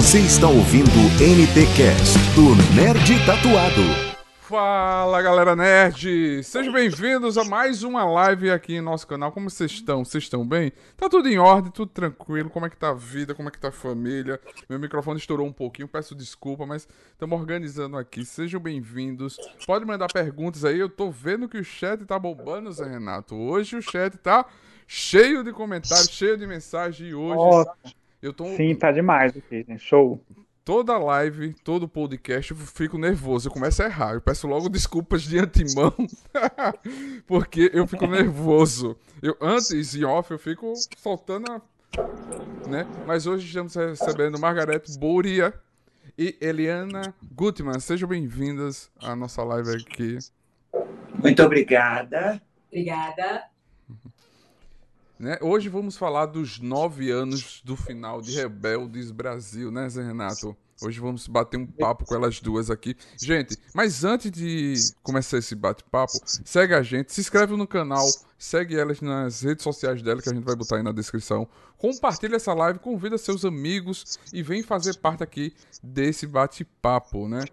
Você está ouvindo o NTcast do Nerd Tatuado. Fala galera nerd! Sejam bem-vindos a mais uma live aqui em nosso canal. Como vocês estão? Vocês estão bem? Tá tudo em ordem, tudo tranquilo? Como é que tá a vida? Como é que tá a família? Meu microfone estourou um pouquinho, peço desculpa, mas estamos organizando aqui. Sejam bem-vindos. Pode mandar perguntas aí. Eu tô vendo que o chat tá bombando, Zé Renato. Hoje o chat tá cheio de comentários, cheio de mensagens e hoje. Eu tô... Sim, tá demais aqui, gente. Show. Toda live, todo podcast, eu fico nervoso, eu começo a errar. Eu peço logo desculpas de antemão, porque eu fico nervoso. Eu, antes, em off, eu fico soltando a... Né? Mas hoje estamos recebendo Margarete Bouria e Eliana Gutmann. Sejam bem-vindas à nossa live aqui. Muito obrigada. Obrigada. Né? Hoje vamos falar dos nove anos do final de Rebeldes Brasil, né, Zé Renato? Hoje vamos bater um papo com elas duas aqui. Gente, mas antes de começar esse bate-papo, segue a gente, se inscreve no canal, segue elas nas redes sociais dela, que a gente vai botar aí na descrição. Compartilha essa live, convida seus amigos e vem fazer parte aqui desse bate-papo, né?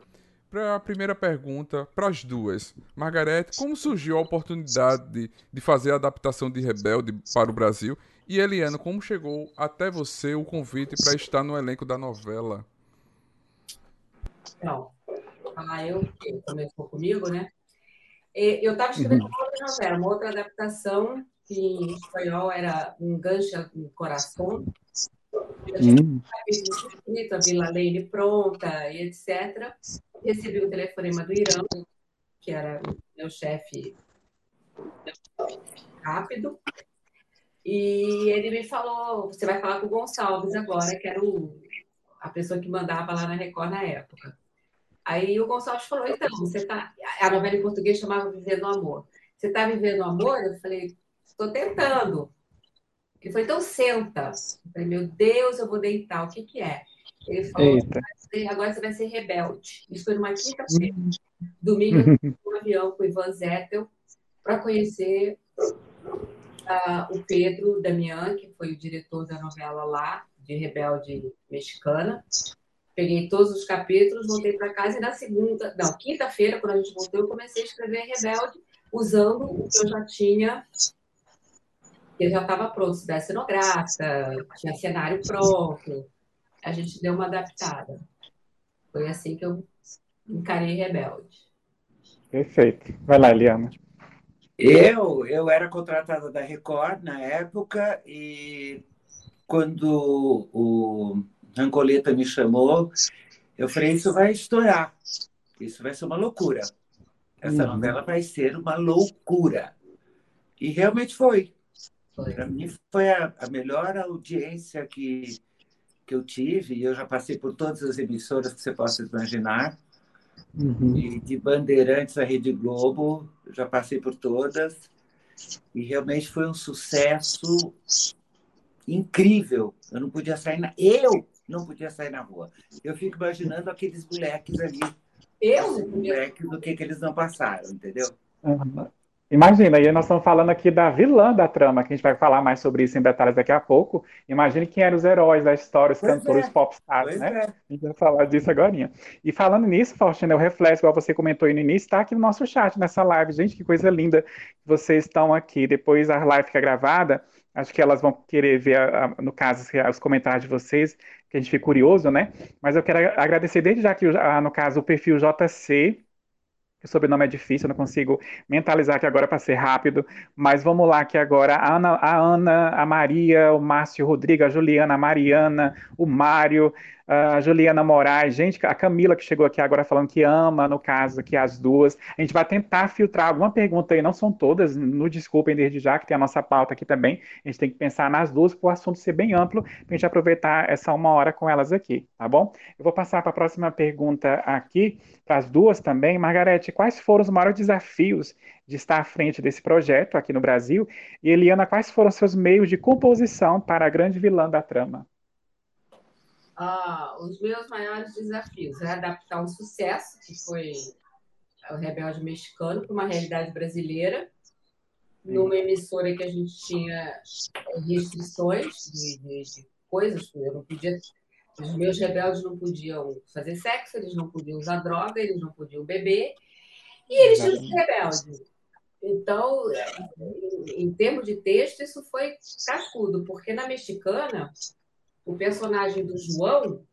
Para a primeira pergunta, para as duas. Margarete, como surgiu a oportunidade de, de fazer a adaptação de Rebelde para o Brasil? E Eliana, como chegou até você o convite para estar no elenco da novela? Então, ah, eu, começou comigo, né? Eu estava escrevendo uma outra novela, uma outra adaptação, que em espanhol era Um Gancho no Coração. Tinha Hum. escrito, a Vila Lane pronta, e etc. Recebi um telefonema do Irã, que era meu chefe rápido, e ele me falou: você vai falar com o Gonçalves agora, que era o, a pessoa que mandava lá na Record na época. Aí o Gonçalves falou: então, você tá. A novela em português chamava Vivendo o Amor. Você está vivendo o amor? Eu falei: estou tentando. Ele falou: então senta. Eu falei: meu Deus, eu vou deitar. O que, que é? Ele falou: agora você vai ser rebelde. Isso foi numa quinta-feira. Domingo, eu fui no avião com o Ivan Zettel para conhecer ah, o Pedro Damian, que foi o diretor da novela lá, de Rebelde Mexicana. Peguei todos os capítulos, voltei para casa e na segunda, não, quinta-feira, quando a gente voltou, eu comecei a escrever Rebelde usando o que eu já tinha, que já estava pronto, cidade cenográfica, tinha cenário pronto. A gente deu uma adaptada. Foi assim que eu encarei Rebelde. Perfeito. Vai lá, Eliana. Eu, eu era contratada da Record na época e quando o Rancoleta me chamou, eu falei, isso vai estourar. Isso vai ser uma loucura. Essa Uhum. novela vai ser uma loucura. E realmente foi. Foi. Para mim foi a, a melhor audiência que, que eu tive. E eu já passei por todas as emissoras que você possa imaginar. Uhum. E de Bandeirantes à Rede Globo, já passei por todas. E realmente foi um sucesso incrível. Eu não podia sair na... Eu não podia sair na rua. Eu fico imaginando aqueles moleques ali, Eu? moleques do que, que eles não passaram, entendeu? Uhum. Imagina, e nós estamos falando aqui da vilã da trama, que a gente vai falar mais sobre isso em detalhes daqui a pouco. Imagine quem eram os heróis da história, os Pois cantores, é. os popstars, né? é. A gente vai falar disso agora. E falando nisso, Faustina, o reflexo, igual você comentou aí no início, está aqui no nosso chat, nessa live. Gente, que coisa linda que vocês estão aqui. Depois a live fica gravada, acho que elas vão querer ver, a- a- no caso, os comentários de vocês, que a gente fica curioso, né? Mas eu quero agradecer desde já que, no caso, o perfil JC, o sobrenome é difícil, eu não consigo mentalizar aqui agora para ser rápido, mas vamos lá que agora. A Ana, a Ana, a Maria, o Márcio Rodrigo, a Juliana, a Mariana, o Mário, a Juliana Moraes, gente, a Camila que chegou aqui agora falando que ama, no caso aqui as duas. A gente vai tentar filtrar alguma pergunta aí, não são todas, no desculpem desde já, que tem a nossa pauta aqui também. A gente tem que pensar nas duas para o assunto ser bem amplo, para a gente aproveitar essa uma hora com elas aqui, tá bom? Eu vou passar para a próxima pergunta aqui, para as duas também. Margarete, quais foram os maiores desafios de estar à frente desse projeto aqui no Brasil? E Eliana, quais foram seus meios de composição para a grande vilã da trama? Ah, os meus maiores desafios é adaptar um sucesso, que foi o Rebelde Mexicano, para uma realidade brasileira, numa emissora que a gente tinha restrições de, de- de coisas, eu não podia Os meus rebeldes não podiam fazer sexo, eles não podiam usar droga, eles não podiam beber, e eles tinham que ser rebeldes. Então, em, em termos de texto, isso foi cascudo, porque na mexicana, o personagem do João,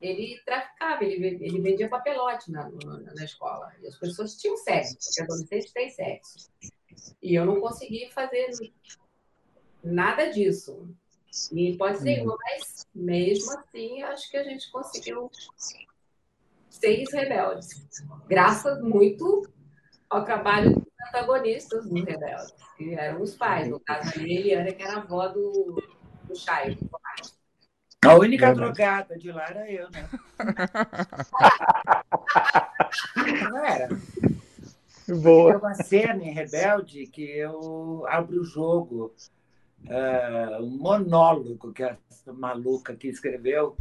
ele traficava, ele, ele vendia papelote na, na, na, escola. E as pessoas tinham sexo, porque adolescentes têm sexo. E eu não consegui fazer nada disso. E pode ser uhum. mas mesmo assim, acho que a gente conseguiu seis rebeldes. Graças muito ao trabalho dos antagonistas dos rebeldes, que eram os pais. No caso, a Eliana, que era a avó do, do Chay. A única é drogada de lá era eu, né? Não era. Boa. Tem uma cena em Rebelde que eu abro o jogo uh, um monólogo que essa maluca que escreveu,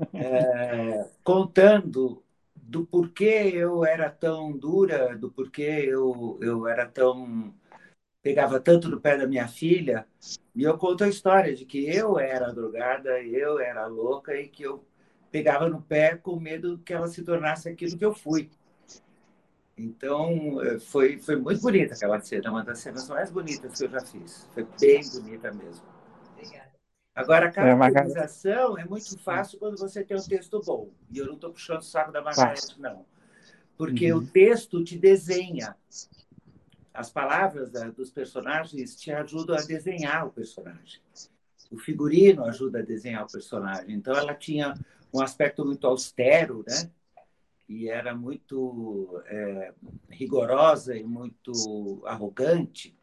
uh, contando do porquê eu era tão dura, do porquê eu, eu era tão. Pegava tanto no pé da minha filha. E eu conto a história de que eu era drogada, eu era louca e que eu pegava no pé com medo que ela se tornasse aquilo que eu fui. Então, eh, foi, foi muito bonita aquela cena, uma das cenas mais bonitas que eu já fiz. Foi bem bonita mesmo. Obrigada. Agora, a é, caracterização é, é muito fácil quando você tem um texto bom. E eu não estou puxando o saco da Margarete, não. Porque uhum. o texto te desenha. As palavras da, dos personagens te ajudam a desenhar o personagem. O figurino ajuda a desenhar o personagem. Então, ela tinha um aspecto muito austero, né? e era muito é, rigorosa e muito arrogante.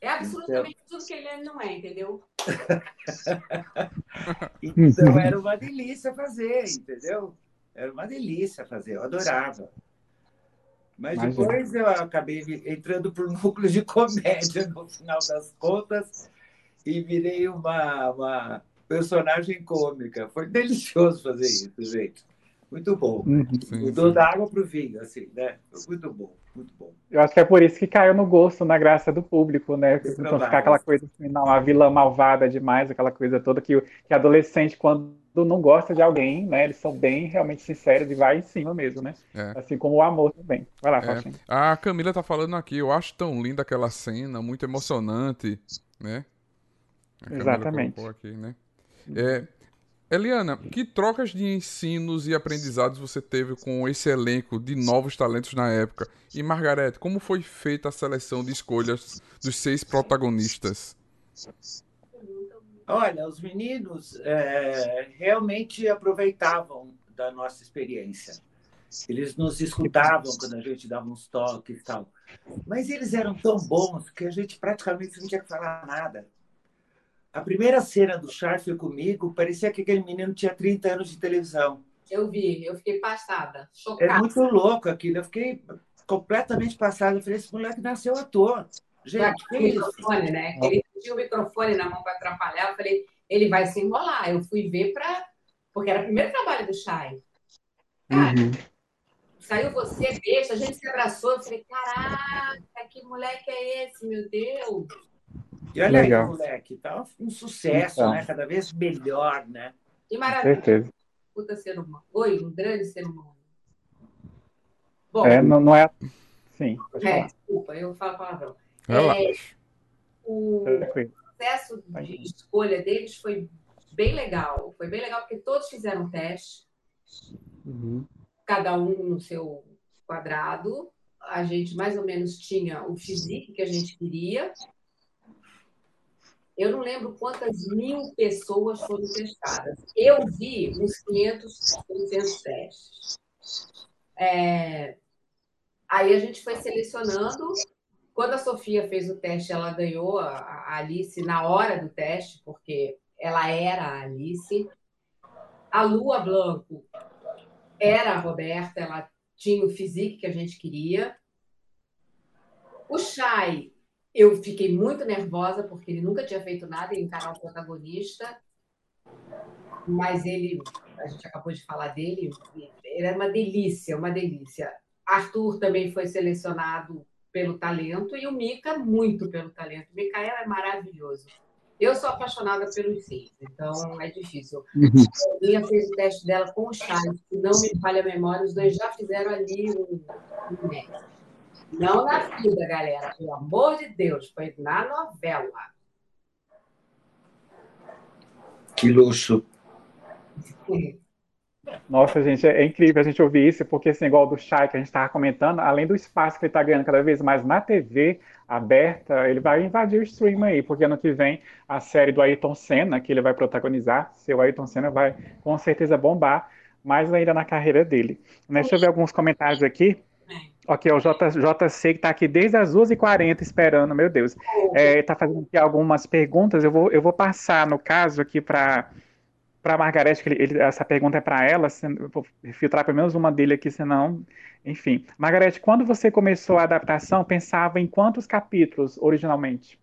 É absolutamente então... tudo que ele não é, entendeu? então era uma delícia fazer, entendeu? Era uma delícia fazer, eu adorava. Mas Imagina. depois eu acabei entrando para o núcleo de comédia no final das contas e virei uma, uma personagem cômica. Foi delicioso fazer isso, gente. Muito bom. Uhum. Mudou da água para o vinho, assim, né? Muito bom, muito bom. Eu acho que é por isso que caiu no gosto, na graça do público, né? Então ficar aquela coisa assim, não, uma vilã malvada demais, aquela coisa toda que, que adolescente, quando não gosta de alguém, né? Eles são bem realmente sinceros e vai em cima mesmo, né? É. Assim como o amor também. Vai lá, é. A Camila tá falando aqui, eu acho tão linda aquela cena, muito emocionante, né? Exatamente. Aqui, né? É, Eliana, que trocas de ensinos e aprendizados você teve com esse elenco de novos talentos na época? E Margarete, como foi feita a seleção de escolhas dos seis protagonistas? Olha, os meninos é, realmente aproveitavam da nossa experiência. Eles nos escutavam quando a gente dava uns toques e tal. Mas eles eram tão bons que a gente praticamente não tinha que falar nada. A primeira cena do Char foi comigo, parecia que aquele menino tinha 30 anos de televisão. Eu vi, eu fiquei passada, chocada. É muito louco aquilo, eu fiquei completamente passada. Eu falei, esse moleque nasceu ator. Gente, que microfone, isso? né? Ele tinha o microfone na mão para atrapalhar. Eu falei, ele vai se enrolar. Eu fui ver para. Porque era o primeiro trabalho do Chay. Cara, uhum. saiu você, beijo, a gente se abraçou. Eu falei, caraca, que moleque é esse, meu Deus? E olha Legal. aí, moleque, tá um sucesso, então. né? Cada vez melhor, né? Que maravilha. Certeza. Puta ser humano. Oi, um grande ser humano. Bom, é, não, não é. Sim. É, desculpa, eu falo palavrão. É, o processo de escolha deles foi bem legal. Foi bem legal porque todos fizeram teste, uhum. cada um no seu quadrado. A gente mais ou menos tinha o físico que a gente queria eu não lembro quantas mil pessoas foram testadas. Eu vi uns 500, 600 testes. É... Aí a gente foi selecionando. Quando a Sofia fez o teste, ela ganhou a Alice na hora do teste, porque ela era a Alice. A Lua Blanco era a Roberta, ela tinha o físico que a gente queria. O Chay eu fiquei muito nervosa, porque ele nunca tinha feito nada em encarar o protagonista. Mas ele, a gente acabou de falar dele, ele era uma delícia, uma delícia. Arthur também foi selecionado pelo talento e o Mika muito pelo talento. O Mikael é maravilhoso. Eu sou apaixonada pelos seis, então é difícil. Uhum. A Minha fez o teste dela com o Charles, se não me falha a memória, os dois já fizeram ali um, um médico. Não na vida, galera, pelo amor de Deus, foi na novela. Que luxo. Nossa, gente, é incrível a gente ouvir isso, porque assim, igual do Chay que a gente estava comentando, além do espaço que ele está ganhando cada vez mais na TV aberta, ele vai invadir o stream aí, porque ano que vem a série do Ayrton Senna, que ele vai protagonizar, seu Ayrton Senna vai com certeza bombar, mais ainda na carreira dele. Deixa eu ver alguns comentários aqui. Ok, o JC que está aqui desde as 2h40 esperando, meu Deus. Está é, fazendo aqui algumas perguntas, eu vou, eu vou passar, no caso, aqui para para Margarete, que ele, ele, essa pergunta é para ela, vou filtrar pelo menos uma dele aqui, senão. Enfim. Margarete, quando você começou a adaptação, pensava em quantos capítulos originalmente?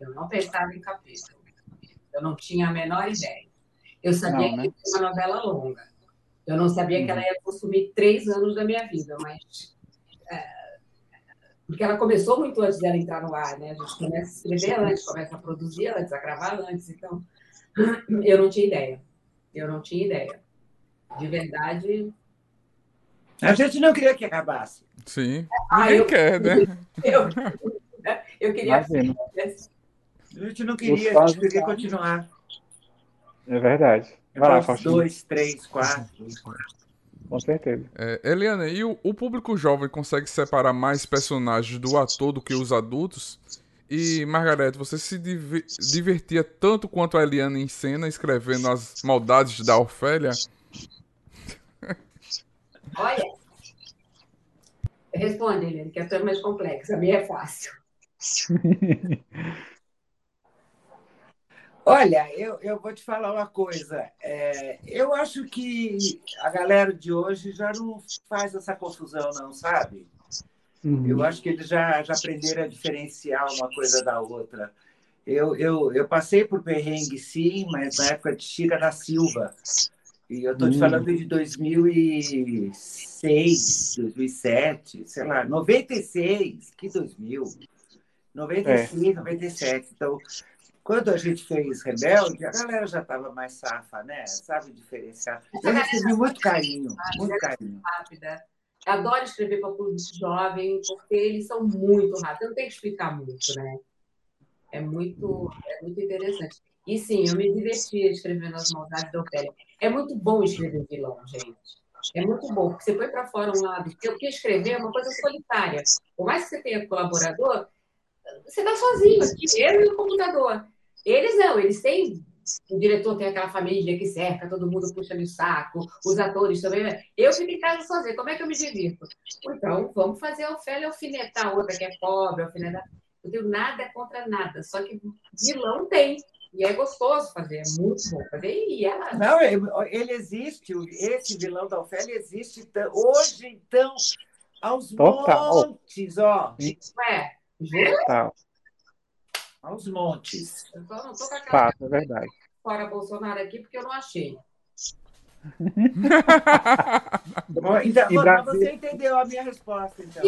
Eu não pensava em capítulos. Eu não tinha a menor ideia. Eu sabia não, né? que era uma novela longa. Eu não sabia que ela ia consumir três anos da minha vida, mas. É, porque ela começou muito antes dela entrar no ar, né? A gente começa a escrever antes, começa a produzir antes, a gravar antes. Então, eu não tinha ideia. Eu não tinha ideia. De verdade. A gente não queria que acabasse. Sim. Ah, Ninguém eu, quer, né? Eu, eu queria. A gente não queria, a gente queria continuar. É verdade. Vai lá, Faustino. Dois, três, quatro. Com certeza. É, Eliana, e o, o, público jovem consegue separar mais personagens do ator do que os adultos? E, Margarete, você se divertia tanto quanto a Eliana em cena escrevendo as maldades da Ofélia? Olha. Responde, Eliane, que a tua é mais complexa. A minha é fácil. Olha, eu, eu vou te falar uma coisa. É, eu acho que a galera de hoje já não faz essa confusão, não, sabe? Uhum. Eu acho que eles já, já aprenderam a diferenciar uma coisa da outra. Eu, eu, eu passei por perrengue, sim, mas na época de Chica da Silva. E eu estou te uhum. falando de 2006, 2007, sei lá, 96, que 2000? 96, é. 97. Então, quando a gente fez Rebelde, a galera já estava mais safa, né? Sabe diferenciar. Eu recebi muito carinho, muito carinho. Rápida. Adoro escrever para público jovem, porque eles são muito rápidos. Eu não tenho que explicar muito, né? É muito, é muito interessante. E sim, eu me divertia escrevendo as maldades da Ofélia. É muito bom escrever vilão, gente. É muito bom, porque você põe para fora um lado. Porque escrever é uma coisa solitária. Por mais que você tenha colaborador, você está sozinho aqui, eu e o computador. Eles não, eles têm o diretor tem aquela família que cerca, todo mundo puxa no saco, os atores também. Eu fico em casa sozinha, como é que eu me divirto? Então, vamos fazer a Ofélia alfinetar a outra que é pobre, alfinetar. Não tenho nada contra nada, só que vilão tem. E é gostoso fazer, é muito bom fazer. E ela... Não, ele existe, esse vilão da Ofélia existe hoje, então, aos Total. montes, ó. É, Total. Aos montes. Eu só não tô com aquela Fato, é verdade. fora Bolsonaro aqui porque eu não achei. então, Brasília... você entendeu a minha resposta, então.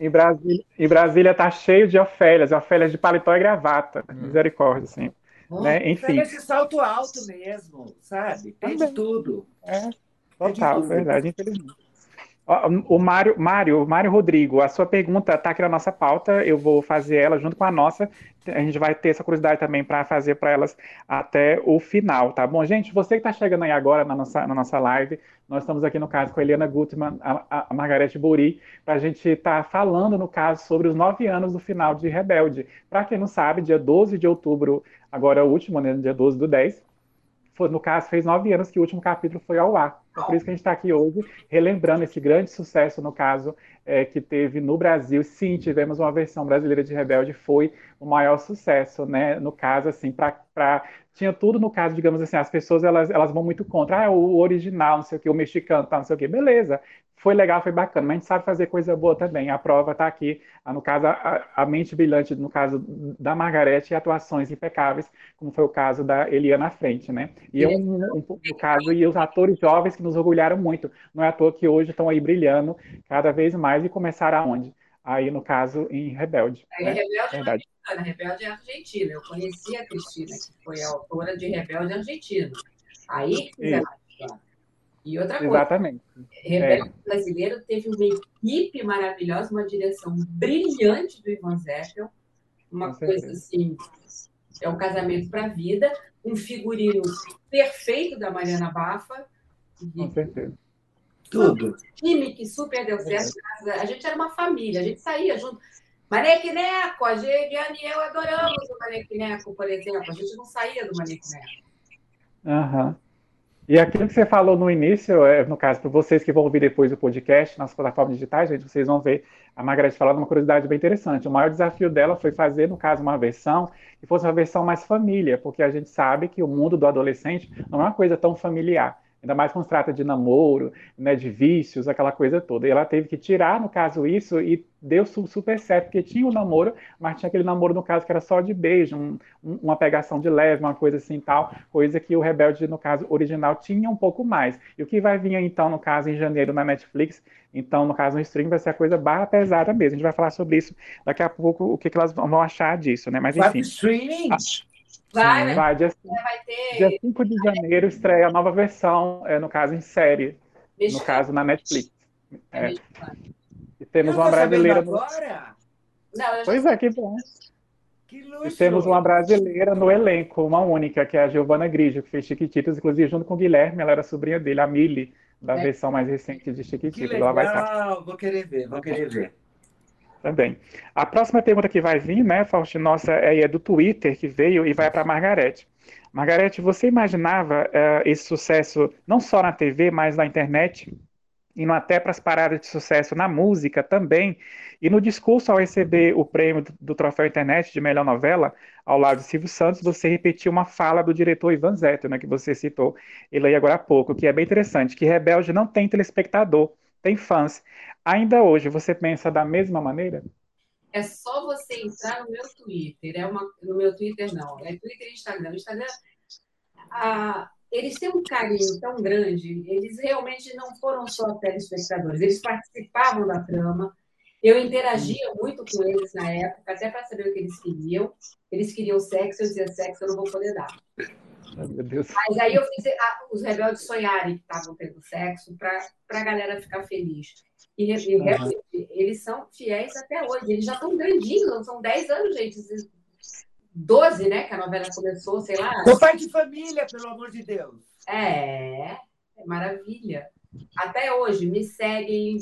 Em Brasília, em Brasília tá cheio de Ofélias, Ofélias de paletó e gravata. Hum. Misericórdia, assim. Hum, né? Enfim. esse salto alto mesmo, sabe? Tem de tudo. É, total, verdade, infelizmente. O Mário, Mário, Mário Rodrigo, a sua pergunta está aqui na nossa pauta, eu vou fazer ela junto com a nossa. A gente vai ter essa curiosidade também para fazer para elas até o final, tá bom? Gente, você que está chegando aí agora na nossa, na nossa live, nós estamos aqui no caso com a Eliana Gutmann, a, a Margarete Buri, para a gente estar tá falando, no caso, sobre os nove anos do final de Rebelde. Para quem não sabe, dia 12 de outubro, agora o último, né, dia 12 do 10, foi, no caso, fez nove anos que o último capítulo foi ao ar. Então, por isso que a gente está aqui hoje, relembrando esse grande sucesso, no caso, é, que teve no Brasil. Sim, tivemos uma versão brasileira de Rebelde, foi o maior sucesso, né? No caso, assim, para tinha tudo no caso, digamos assim, as pessoas elas, elas vão muito contra, ah, o original, não sei o que, o mexicano, tá, não sei o que, beleza, foi legal, foi bacana, mas a gente sabe fazer coisa boa também. A prova está aqui, ah, no caso, a, a, mente brilhante, no caso da Margarete, e atuações impecáveis, como foi o caso da Eliana à frente, né? E é um, um, um, caso, e os atores jovens que nos orgulharam muito. Não é à toa que hoje estão aí brilhando cada vez mais e começaram aonde? aí no caso em Rebelde. Aí, né? Rebelde Verdade. é Rebelde é Argentina. Eu conheci a Cristina, que foi a autora de Rebelde Argentino. Aí que E outra coisa, Exatamente. Rebelde Brasileiro teve uma equipe maravilhosa, uma direção brilhante do Ivan Zeppel, uma Com certeza. coisa assim, é um casamento para a vida, um figurino perfeito da Mariana Bafa, Com certeza. Tudo. time que super deu certo. A gente era uma família, a gente saía junto. Manequineco, a Geriane e eu adoramos o Manequineco, por exemplo. A gente não saía do Manequineco. Aham. E aquilo que você falou no início, é, no caso, para vocês que vão ouvir depois o podcast nas plataformas digitais, gente, vocês vão ver a Margareth falando uma curiosidade bem interessante. O maior desafio dela foi fazer, no caso, uma versão que fosse uma versão mais família, porque a gente sabe que o mundo do adolescente não é uma coisa tão familiar. Ainda mais quando se trata de namoro, né, de vícios, aquela coisa toda. E ela teve que tirar, no caso, isso e deu su- super certo, porque tinha o namoro, mas tinha aquele namoro, no caso, que era só de beijo, um- um- uma pegação de leve, uma coisa assim tal, coisa que o Rebelde, no caso, original, tinha um pouco mais. E o que vai vir, então, no caso, em janeiro na Netflix, então, no caso, no stream, vai ser a coisa barra pesada mesmo. A gente vai falar sobre isso daqui a pouco, o que, que elas vão achar disso, né? Mas, Vai pro enfim, streaming? Vai, vai, vai, dia, vai ter. dia 5 de janeiro estreia a nova versão, é, no caso, em série, no caso, na Netflix. é É, e temos Eu uma sabendo brasileira no... agora? Não, Pois é, que bom. Que E luxo. temos uma brasileira no elenco, uma única, que é a Giovanna Grigio, que fez Chiquititas, inclusive junto com o Guilherme, ela era sobrinha dele, a Millie, da É. versão mais recente de Que Chiquititas. Ela vai estar legal. Vou querer ver, vou querer ver. Também. A próxima pergunta que vai vir, né, Faustino, nossa, é, é do Twitter, que veio e vai para Margarete. Margarete, você imaginava eh, esse sucesso não só na TV, mas na internet, indo até para as paradas de sucesso na música também, e no discurso ao receber o prêmio do, do Troféu Internet de Melhor Novela, ao lado de Silvio Santos, você repetiu uma fala do diretor Ivan Zettel, né, que você citou ele aí agora há pouco, que é bem interessante, que Rebelde não tem telespectador, tem fãs. Ainda hoje, você pensa da mesma maneira? É só você entrar no meu Twitter. É uma, no meu Twitter, não. É Twitter e Instagram. Instagram, eles têm um carinho tão grande. Eles realmente não foram só telespectadores. Eles participavam da trama. Eu interagia muito com eles na época, até para saber o que eles queriam. Eles queriam sexo, eu dizia sexo, eu não vou poder dar. Meu Deus. Mas aí eu fiz ah, os rebeldes sonharem que estavam tendo sexo para a galera ficar feliz. E, e Uhum. realmente, eles são fiéis até hoje. Eles já estão grandinhos, não são 10 anos, gente. 12, né? Que a novela começou, sei lá. Sou pai de família, pelo amor de Deus. É, é maravilha. Até hoje, me seguem,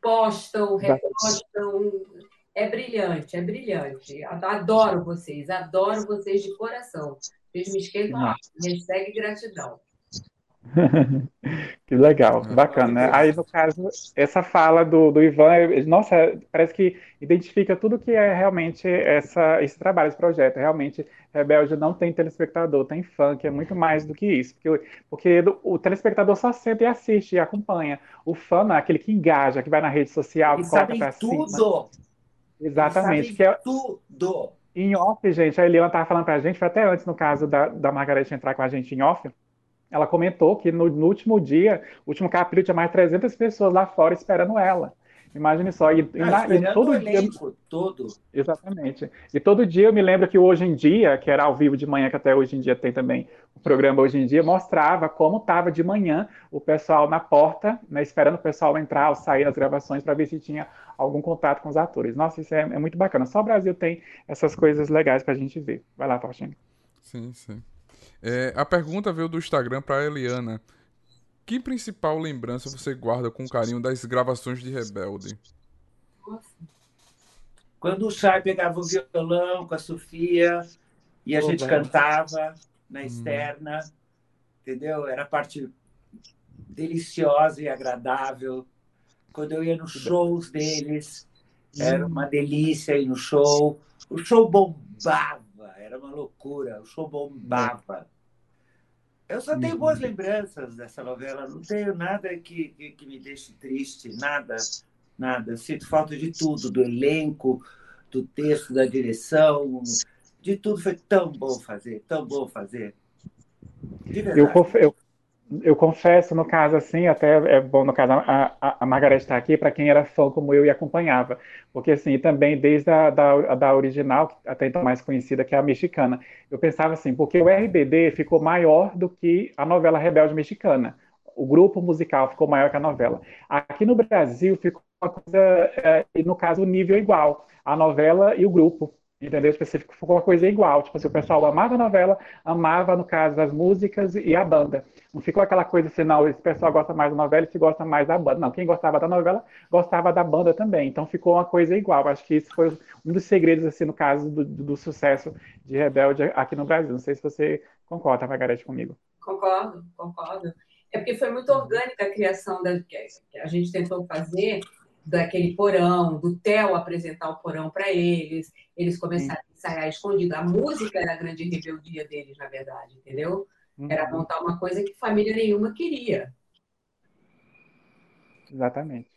postam, repostam. É brilhante, é brilhante. Adoro vocês, adoro vocês de coração. Vocês me esquentam, me segue gratidão. Que legal, bacana, né? Aí, no caso, essa fala do, do Ivan, é- nossa, parece que identifica tudo que é realmente essa, esse trabalho, esse projeto. Realmente, Rebelde não tem telespectador, tem fã, que é muito mais do que isso. Porque, porque o telespectador só senta e assiste e acompanha. O fã não é aquele que engaja, que vai na rede social, Eles que coloca pra cima. tudo. Exatamente. Eles Que é, tudo. Em off, gente, a Eliana estava falando pra gente, foi até antes, no caso da, da Margarete entrar com a gente em off, ela comentou que no, no último dia, último capítulo, tinha mais de 300 pessoas lá fora esperando ela. Imagine só, e, e Ah, e esperando todo dia, todo. exatamente. E todo dia eu me lembro que Hoje em Dia, que era ao vivo de manhã, que até hoje em dia tem também o programa Hoje em Dia, mostrava como estava de manhã o pessoal na porta, né, esperando o pessoal entrar ou sair das gravações para ver se tinha algum contato com os atores. Nossa, isso é, é muito bacana. Só o Brasil tem essas coisas legais para a gente ver. Vai lá, Faustino. Sim, sim. É, a pergunta veio do Instagram para Eliana. Que principal lembrança você guarda com carinho das gravações de Rebelde? Quando o Chay pegava o violão com a Sofia e a Pô, gente velho. cantava na Hum. externa, entendeu? Era a parte deliciosa e agradável. Quando eu ia nos shows deles, era uma delícia ir no show. O show bombava, era uma loucura. O show bombava. Eu só tenho Uhum. boas lembranças dessa novela. Não tenho nada que, que, que me deixe triste, nada, nada. Eu sinto falta de tudo, do elenco, do texto, da direção, de tudo. Foi tão bom fazer, tão bom fazer. Eu, eu, eu confesso, no caso, assim, até é bom, no caso, a, a, a Margareth está aqui, para quem era fã como eu e acompanhava. Porque, assim, também desde a da, da original, até então mais conhecida, que é a mexicana, eu pensava assim, porque o RBD ficou maior do que a novela Rebelde Mexicana. O grupo musical ficou maior que a novela. Aqui no Brasil ficou uma coisa, é, no caso, o nível igual, a novela e o grupo entendeu? Específico ficou uma coisa igual. Tipo assim, o pessoal amava a novela, amava, no caso, as músicas e a banda. Não ficou aquela coisa assim, não, esse pessoal gosta mais da novela e se gosta mais da banda. Não, quem gostava da novela gostava da banda também. Então ficou uma coisa igual. Acho que isso foi um dos segredos, assim, no caso do, do sucesso de Rebelde aqui no Brasil. Não sei se você concorda, Margarete, comigo. Concordo, concordo. É porque foi muito orgânica a criação da, que a gente tentou fazer daquele porão, do Theo apresentar o porão para eles, eles começaram a ensaiar escondido. A música era a grande rebeldia deles, na verdade, entendeu? Era uhum. montar uma coisa que família nenhuma queria. Exatamente.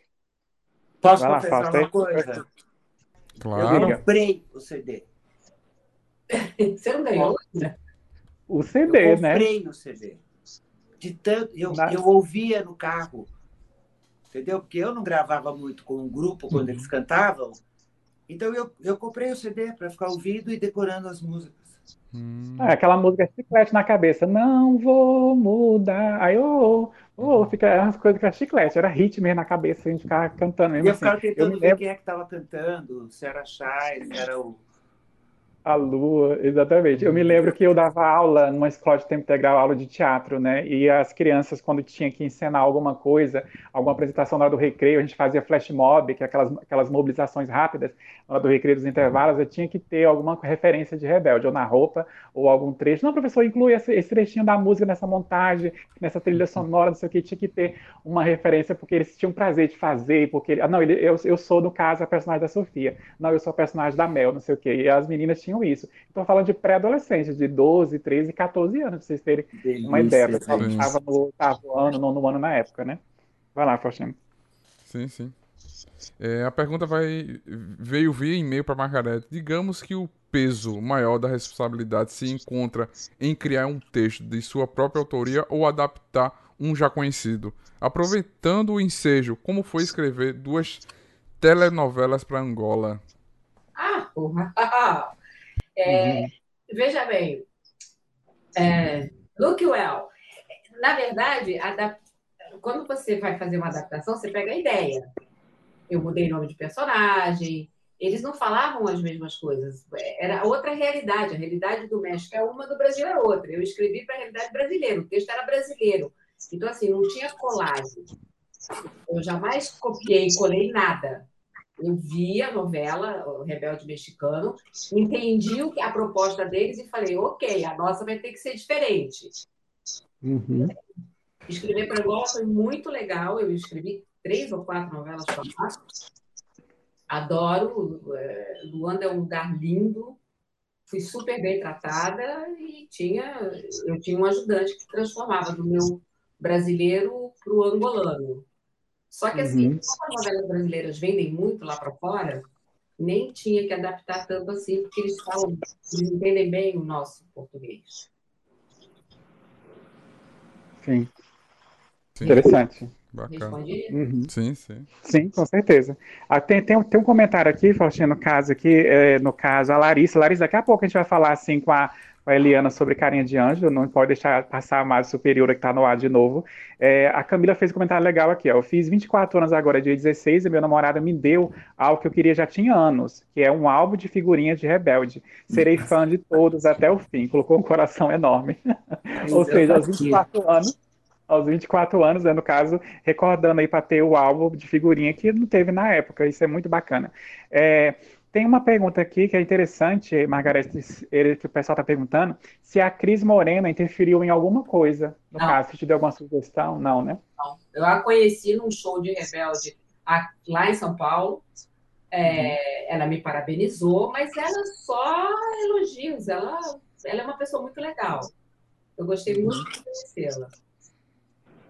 Posso Vai confessar lá, uma coisa? Claro. Eu comprei o CD. Você não ganhou? O CD, eu né? comprei o CD. De tanto, eu, eu ouvia no carro entendeu? Porque eu não gravava muito com um grupo quando uhum. eles cantavam, então eu, eu comprei o CD para ficar ouvindo e decorando as músicas. Hum. Ah, aquela música chiclete na cabeça, não vou mudar. Aí eu, oh, fica umas coisas que era chiclete, era hit mesmo na cabeça, a gente ficava cantando mesmo. E eu ficava assim. tentando eu ver lembro... quem é que estava cantando, se era Chay, se era o a Lua, exatamente. Eu me lembro que eu dava aula numa escola de tempo integral, aula de teatro, né? E as crianças, quando tinha que encenar alguma coisa, alguma apresentação na hora do recreio, a gente fazia flash mob, que é aquelas, aquelas mobilizações rápidas, na hora do recreio dos intervalos, eu tinha que ter alguma referência de rebelde, ou na roupa, ou algum trecho. Não, professor, inclui esse, esse trechinho da música nessa montagem, nessa trilha sonora, não sei o que, tinha que ter uma referência, porque eles tinham prazer de fazer, porque... Ah, não, ele, eu, eu sou, no caso, a personagem da Sofia. Não, eu sou a personagem da Mel, não sei o que. E as meninas tinham tinham isso. Estou falando de pré-adolescentes, de 12, 13, 14 anos, para vocês terem Delícia, uma ideia. Eu estava no oitavo ano, nono ano na época, né? Vai lá, Faustino. Sim, sim. É, a pergunta vai veio via e-mail para Margarete. Digamos que o peso maior da responsabilidade se encontra em criar um texto de sua própria autoria ou adaptar um já conhecido. Aproveitando o ensejo, como foi escrever duas telenovelas para Angola? Ah, porra! É, uhum. Veja bem, é, look well. Na verdade, quando você vai fazer uma adaptação, você pega a ideia. Eu mudei nome de personagem, eles não falavam as mesmas coisas. Era outra realidade. A realidade do México é uma, do Brasil é outra. Eu escrevi para a realidade brasileira, o texto era brasileiro. Então, assim, não tinha colagem. Eu jamais copiei colei nada eu vi a novela, o Rebelde Mexicano, entendi a proposta deles e falei, ok, a nossa vai ter que ser diferente. Uhum. Escrever para Angola foi muito legal, eu escrevi três ou quatro novelas fantásticas. Adoro, é, Luanda é um lugar lindo, fui super bem tratada e tinha, eu tinha um ajudante que transformava do meu brasileiro para o angolano. Só que, assim, uhum. como as novelas brasileiras vendem muito lá para fora, nem tinha que adaptar tanto assim, porque eles falam, eles entendem bem o nosso português. Sim. sim. Interessante. Bacana. Uhum. Sim, sim. Sim, com certeza. Ah, tem, tem, tem um comentário aqui, Faustino, no caso aqui, é, no caso, a Larissa. Larissa, daqui a pouco a gente vai falar assim com a a Eliana sobre Carinha de Anjo, não pode deixar passar a mais superior que está no ar de novo. É, a Camila fez um comentário legal aqui, ó. Eu fiz 24 anos agora, dia 16, e meu namorado me deu algo que eu queria já tinha anos, que é um álbum de figurinhas de Rebelde. Serei fã de todos até o fim. Colocou um coração enorme. Ou seja, aos 24 anos, aos 24 anos, né, no caso, recordando aí para ter o álbum de figurinha que não teve na época. Isso é muito bacana. É, tem uma pergunta aqui que é interessante, Margareth, que o pessoal está perguntando, se a Cris Morena interferiu em alguma coisa, no não. caso, se te deu alguma sugestão, não, né? Não. Eu a conheci num show de Rebelde lá em São Paulo, é, uhum. ela me parabenizou, mas ela só elogios, ela, ela é uma pessoa muito legal. Eu gostei muito uhum. de conhecê-la.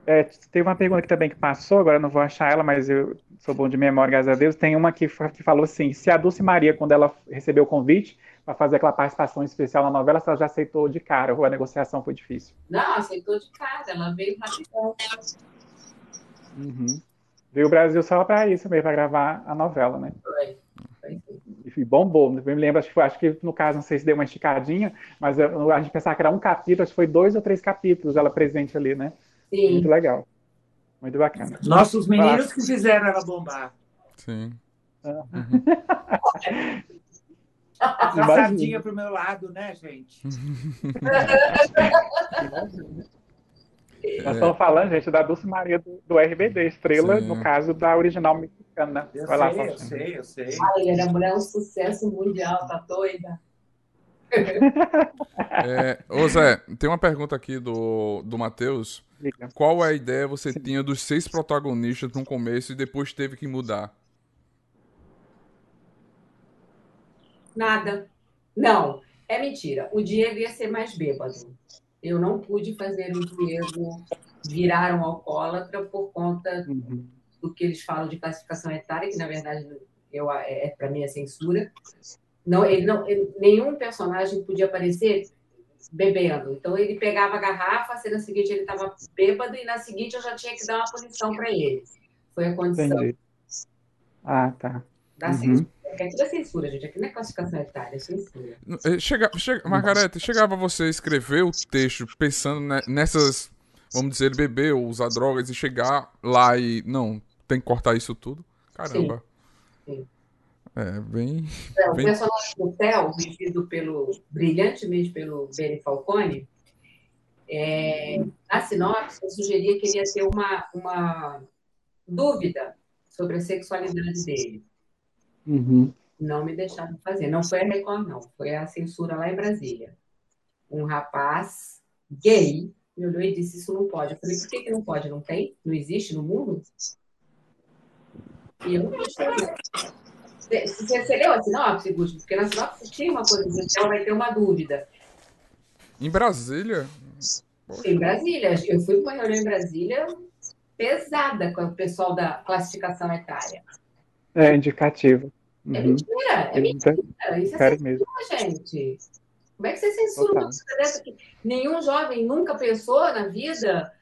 É, teve uma pergunta aqui também que passou, agora eu não vou achar ela, mas eu sou bom de memória, graças a Deus. Tem uma que, que falou assim: se a Dulce Maria, quando ela recebeu o convite para fazer aquela participação especial na novela, se ela já aceitou de cara ou a negociação foi difícil? Não, aceitou de cara, ela veio rapidão. Uhum. Veio o Brasil só para isso mesmo, para gravar a novela, né? Foi. E bombou. Eu me lembro, acho que, acho que no caso, não sei se deu uma esticadinha, mas a gente pensava que era um capítulo, acho que foi dois ou três capítulos ela presente ali, né? Sim. Muito legal. Muito bacana. Nossos meninos que fizeram ela bombar. Sim. Uhum. A Imagina. sardinha pro meu lado, né, gente? Nós estamos falando, gente, da Dulce Maria do, do RBD, estrela, Sim. no caso da original mexicana. Eu Vai lá, sei, eu Faustino. sei, eu sei. Ai, era mulher um sucesso mundial, tá doida? É, ô Zé, tem uma pergunta aqui do, do Matheus. Diga. Qual é a ideia você tinha dos seis protagonistas no começo e depois teve que mudar? Nada. Não, é mentira. O Diego ia ser mais bêbado. Eu não pude fazer o Diego virar um alcoólatra por conta Uhum. do que eles falam de classificação etária, que na verdade eu, é, para mim é censura. Não, ele não, ele- nenhum personagem podia aparecer bebendo. Então ele pegava a garrafa, a cena seguinte ele estava bêbado e na seguinte eu já tinha que dar uma punição para ele. Foi a condição Entendi. Ah, tá. da Uhum. censura. É censura, gente. Aqui não é classificação etária, é censura. Eh, Chega, chega, Margarete, chegava você a escrever o texto pensando ne- nessas, vamos dizer, beber ou usar drogas e chegar lá e. Não, tem que cortar isso tudo? Caramba. Sim. É, bem. É, o Bem- personagem do Theo, vivido pelo, brilhantemente pelo Benny Falcone, é, na sinopse, eu sugeria que ele ia ter uma, uma dúvida sobre a sexualidade dele. Uhum. Não me deixaram fazer. Não foi a Record, não. Foi a censura lá em Brasília. Um rapaz gay me olhou e disse: Isso não pode. Eu falei: Por que, que não pode? Não tem? Não existe no mundo? E eu não gostei. não. Você, você leu a sinopse, Gusto? Porque na sinopse tinha uma coisa ela vai ter uma dúvida. Em Brasília? Em Brasília, eu fui para uma reunião em Brasília pesada com o pessoal da classificação etária. É indicativo. É Uhum. mentira, é mentira. Isso é mesmo. gente. Como é que você censura uma coisa dessa que nenhum jovem nunca pensou na vida?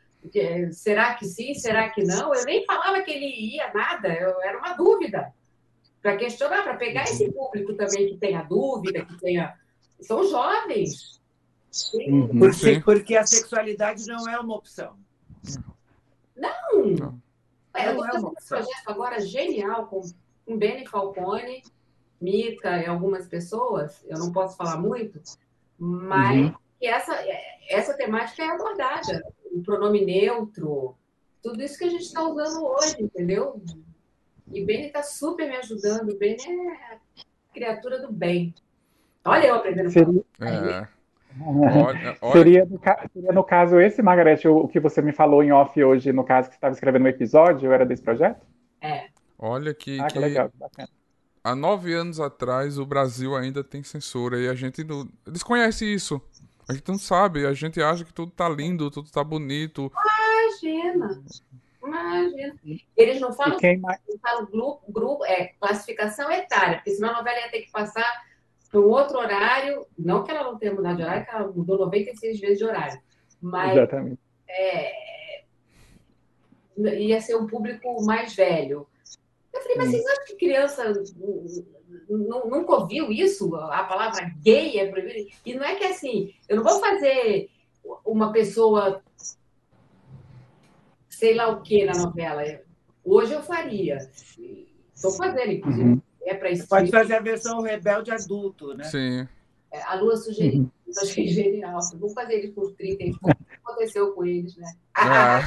Será que sim, será que não? Eu nem falava que ele ia nada, eu, era uma dúvida. Para questionar, para pegar esse público também que tenha dúvida, que tenha. São jovens. Sim, Uhum. Porque, Sim. porque a sexualidade não é uma opção. Não. É, eu Não estou é fazendo um projeto agora genial com, com Benny Falcone, Mika e algumas pessoas, eu não posso falar muito, mas Uhum. que essa, essa temática é abordada. O pronome neutro, tudo isso que a gente está usando hoje, entendeu? E Benny está super me ajudando. Benny é a criatura do bem. Olha eu aprendendo. Seria, É. Olha, olha, seria, no, seria no caso esse, Margarete, o, o que você me falou em off hoje, no caso que você estava escrevendo um episódio, era desse projeto? olha que, Ah, que que legal, que bacana. há nove anos atrás o Brasil ainda tem censura e a gente não desconhece isso. A gente não sabe, a gente acha que tudo tá lindo, tudo tá bonito. Imagina. Imagina. Eles não falam quem eu falo grupo, grupo, é classificação etária, porque senão a novela ia ter que passar para um outro horário. Não que ela não tenha mudado de horário, que ela mudou 96 vezes de horário. Mas Exatamente. é, ia ser um público mais velho. Eu falei, mas vocês acham que criança nunca ouviu isso? A palavra gay é proibida? E não é que assim, eu não vou fazer uma pessoa sei lá o que na novela. Hoje eu faria. Estou fazendo, inclusive. Uhum. É para isso. Pode fazer a versão rebelde adulto, né? Sim. A Lua sugeriu. Uhum. Eu achei genial. Vamos fazer eles por 30 e pouco. O que aconteceu com eles, né? É.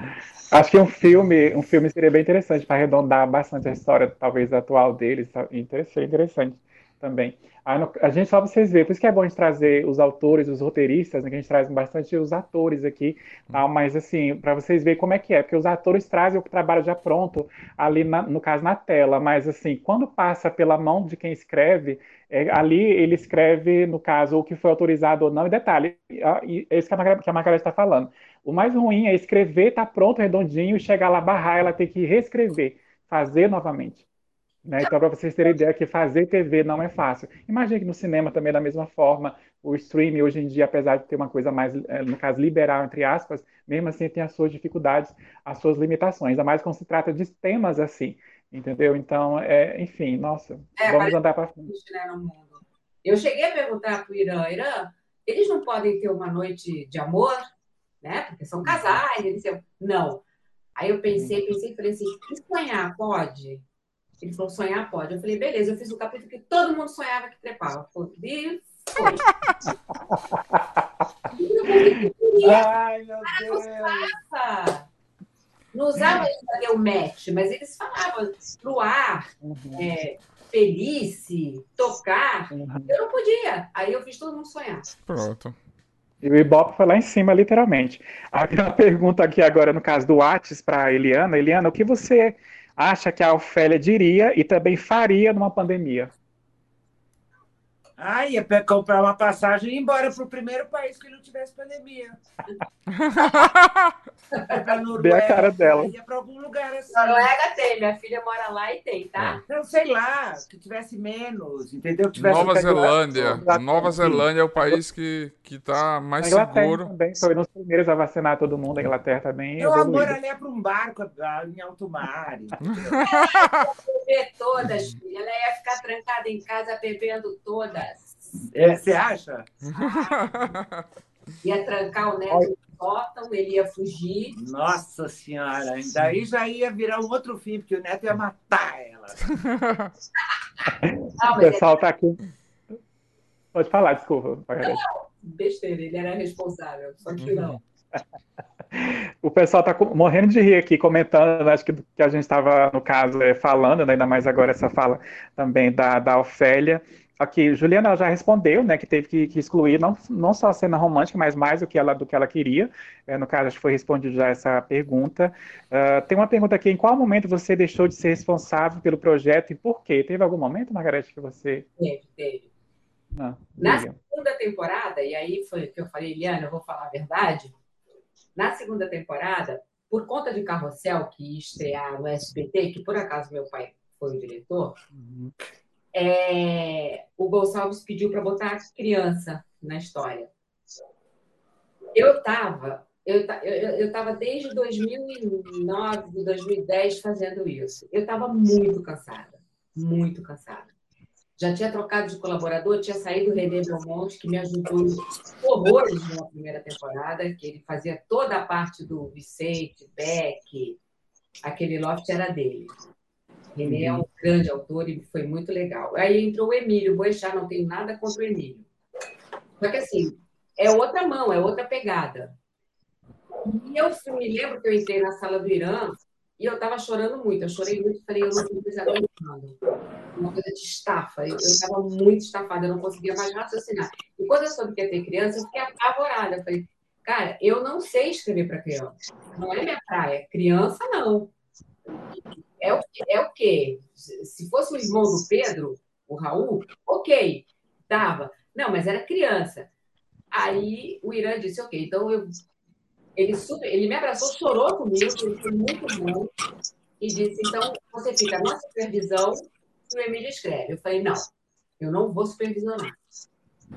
Acho que um filme, um filme seria bem interessante para arredondar bastante a história, talvez atual deles. tá? Interessante, interessante. também. A gente só vocês verem, por isso que é bom a gente trazer os autores, os roteiristas, né, que a gente traz bastante os atores aqui, tá? mas assim, para vocês verem como é que é, porque os atores trazem o trabalho já pronto, ali na, no caso na tela, mas assim, quando passa pela mão de quem escreve, é, ali ele escreve, no caso, o que foi autorizado ou não, e detalhe, é isso que a Margarida está falando. O mais ruim é escrever, tá pronto, redondinho, e chegar lá, barrar, ela ter que reescrever, fazer novamente. Né? Então, para vocês terem ideia que fazer TV não é fácil. Imagine que no cinema também, da mesma forma, o streaming hoje em dia, apesar de ter uma coisa mais, eh, no caso, liberal, entre aspas, mesmo assim tem as suas dificuldades, as suas limitações, ainda mais quando se trata de temas assim, entendeu? Então, é, enfim, nossa, é, vamos andar para frente. Né. Eu cheguei a perguntar para o Irã, Irã, eles não podem ter uma noite de amor, né? Porque são casais, eles não. Aí eu pensei, pensei, falei assim, sonhar pode? Ele falou, sonhar pode. Eu falei, beleza, eu fiz o capítulo que todo mundo sonhava que trepava. E foi. Ai, meu Deus. Não usava para o match, mas eles falavam pro ar, uhum. é, felice, tocar. Uhum. Eu não podia. Aí eu fiz todo mundo sonhar. Pronto. E o Ibope foi lá em cima, literalmente. Aqui uma pergunta aqui agora, no caso do Whats, para Eliana. Eliana, o que você acha que a Ofélia diria e também faria numa pandemia? Ah, ia comprar uma passagem e ir embora para o primeiro país que não tivesse pandemia. pra Noruega, a cara dela. Ia para algum lugar assim. Noruega tem, minha filha mora lá e tem, tá? É. Não, sei lá, que tivesse menos, entendeu? Que tivesse Nova Zelândia. Nova Zelândia é o país que, que tá mais a seguro. também foi nos primeiros a vacinar todo mundo, a Inglaterra também. Meu amor ali é para um barco em alto mar. beber todas, filha. Ela ia ficar trancada em casa bebendo É, você acha? ia trancar o neto no sótão, ele ia fugir. Nossa Senhora, daí já ia virar um outro fim, porque o neto ia matar ela. Não, o pessoal está aqui. Pode falar, desculpa. Não, besteira, ele era responsável, só que não. O pessoal está morrendo de rir aqui, comentando, acho que que a gente estava, no caso, é, falando, né, ainda mais agora essa fala também da, da Ofélia. Aqui, Juliana já respondeu, né, que teve que, que, excluir não, não só a cena romântica, mas mais do que ela, do que ela queria. É, no caso, acho que foi respondido já essa pergunta. Uh, tem uma pergunta aqui, em qual momento você deixou de ser responsável pelo projeto e por quê? Teve algum momento, Margarete, que você... Teve, teve. Não, Na segunda temporada, e aí foi que eu falei, Eliana, eu vou falar a verdade, na segunda temporada, por conta de Carrossel, que ia estrear no SBT, que por acaso meu pai foi o diretor, uhum. É, o Gonçalves pediu para botar criança na história. Eu estava eu, eu desde 2009, 2010 fazendo isso. Eu estava muito cansada, muito cansada já tinha trocado de colaborador, tinha saído o René Belmonte, que me ajudou horrores na primeira temporada, que ele fazia toda a parte do Vicente, Beck, aquele loft era dele. René é um uhum. grande autor e foi muito legal. Aí entrou o Emílio Boechat, não tenho nada contra o Emílio. Só que assim, é outra mão, é outra pegada. E eu me lembro que eu entrei na sala do Irã e eu estava chorando muito. Eu chorei muito, falei, eu não estou mais aguentando uma coisa de estafa. Eu estava muito estafada, eu não conseguia mais raciocinar. E quando eu soube que ia ter criança, eu fiquei apavorada. Eu falei, cara, eu não sei escrever para criança. Não é minha praia. Criança, não. É o, é o quê? Se fosse o irmão do Pedro, o Raul, ok, dava. Não, mas era criança. Aí o Irã disse, ok, então eu. Ele, super, ele me abraçou, chorou comigo, ele foi muito bom, e disse: então você fica na supervisão o Emílio escreve. Eu falei, não, eu não vou supervisionar.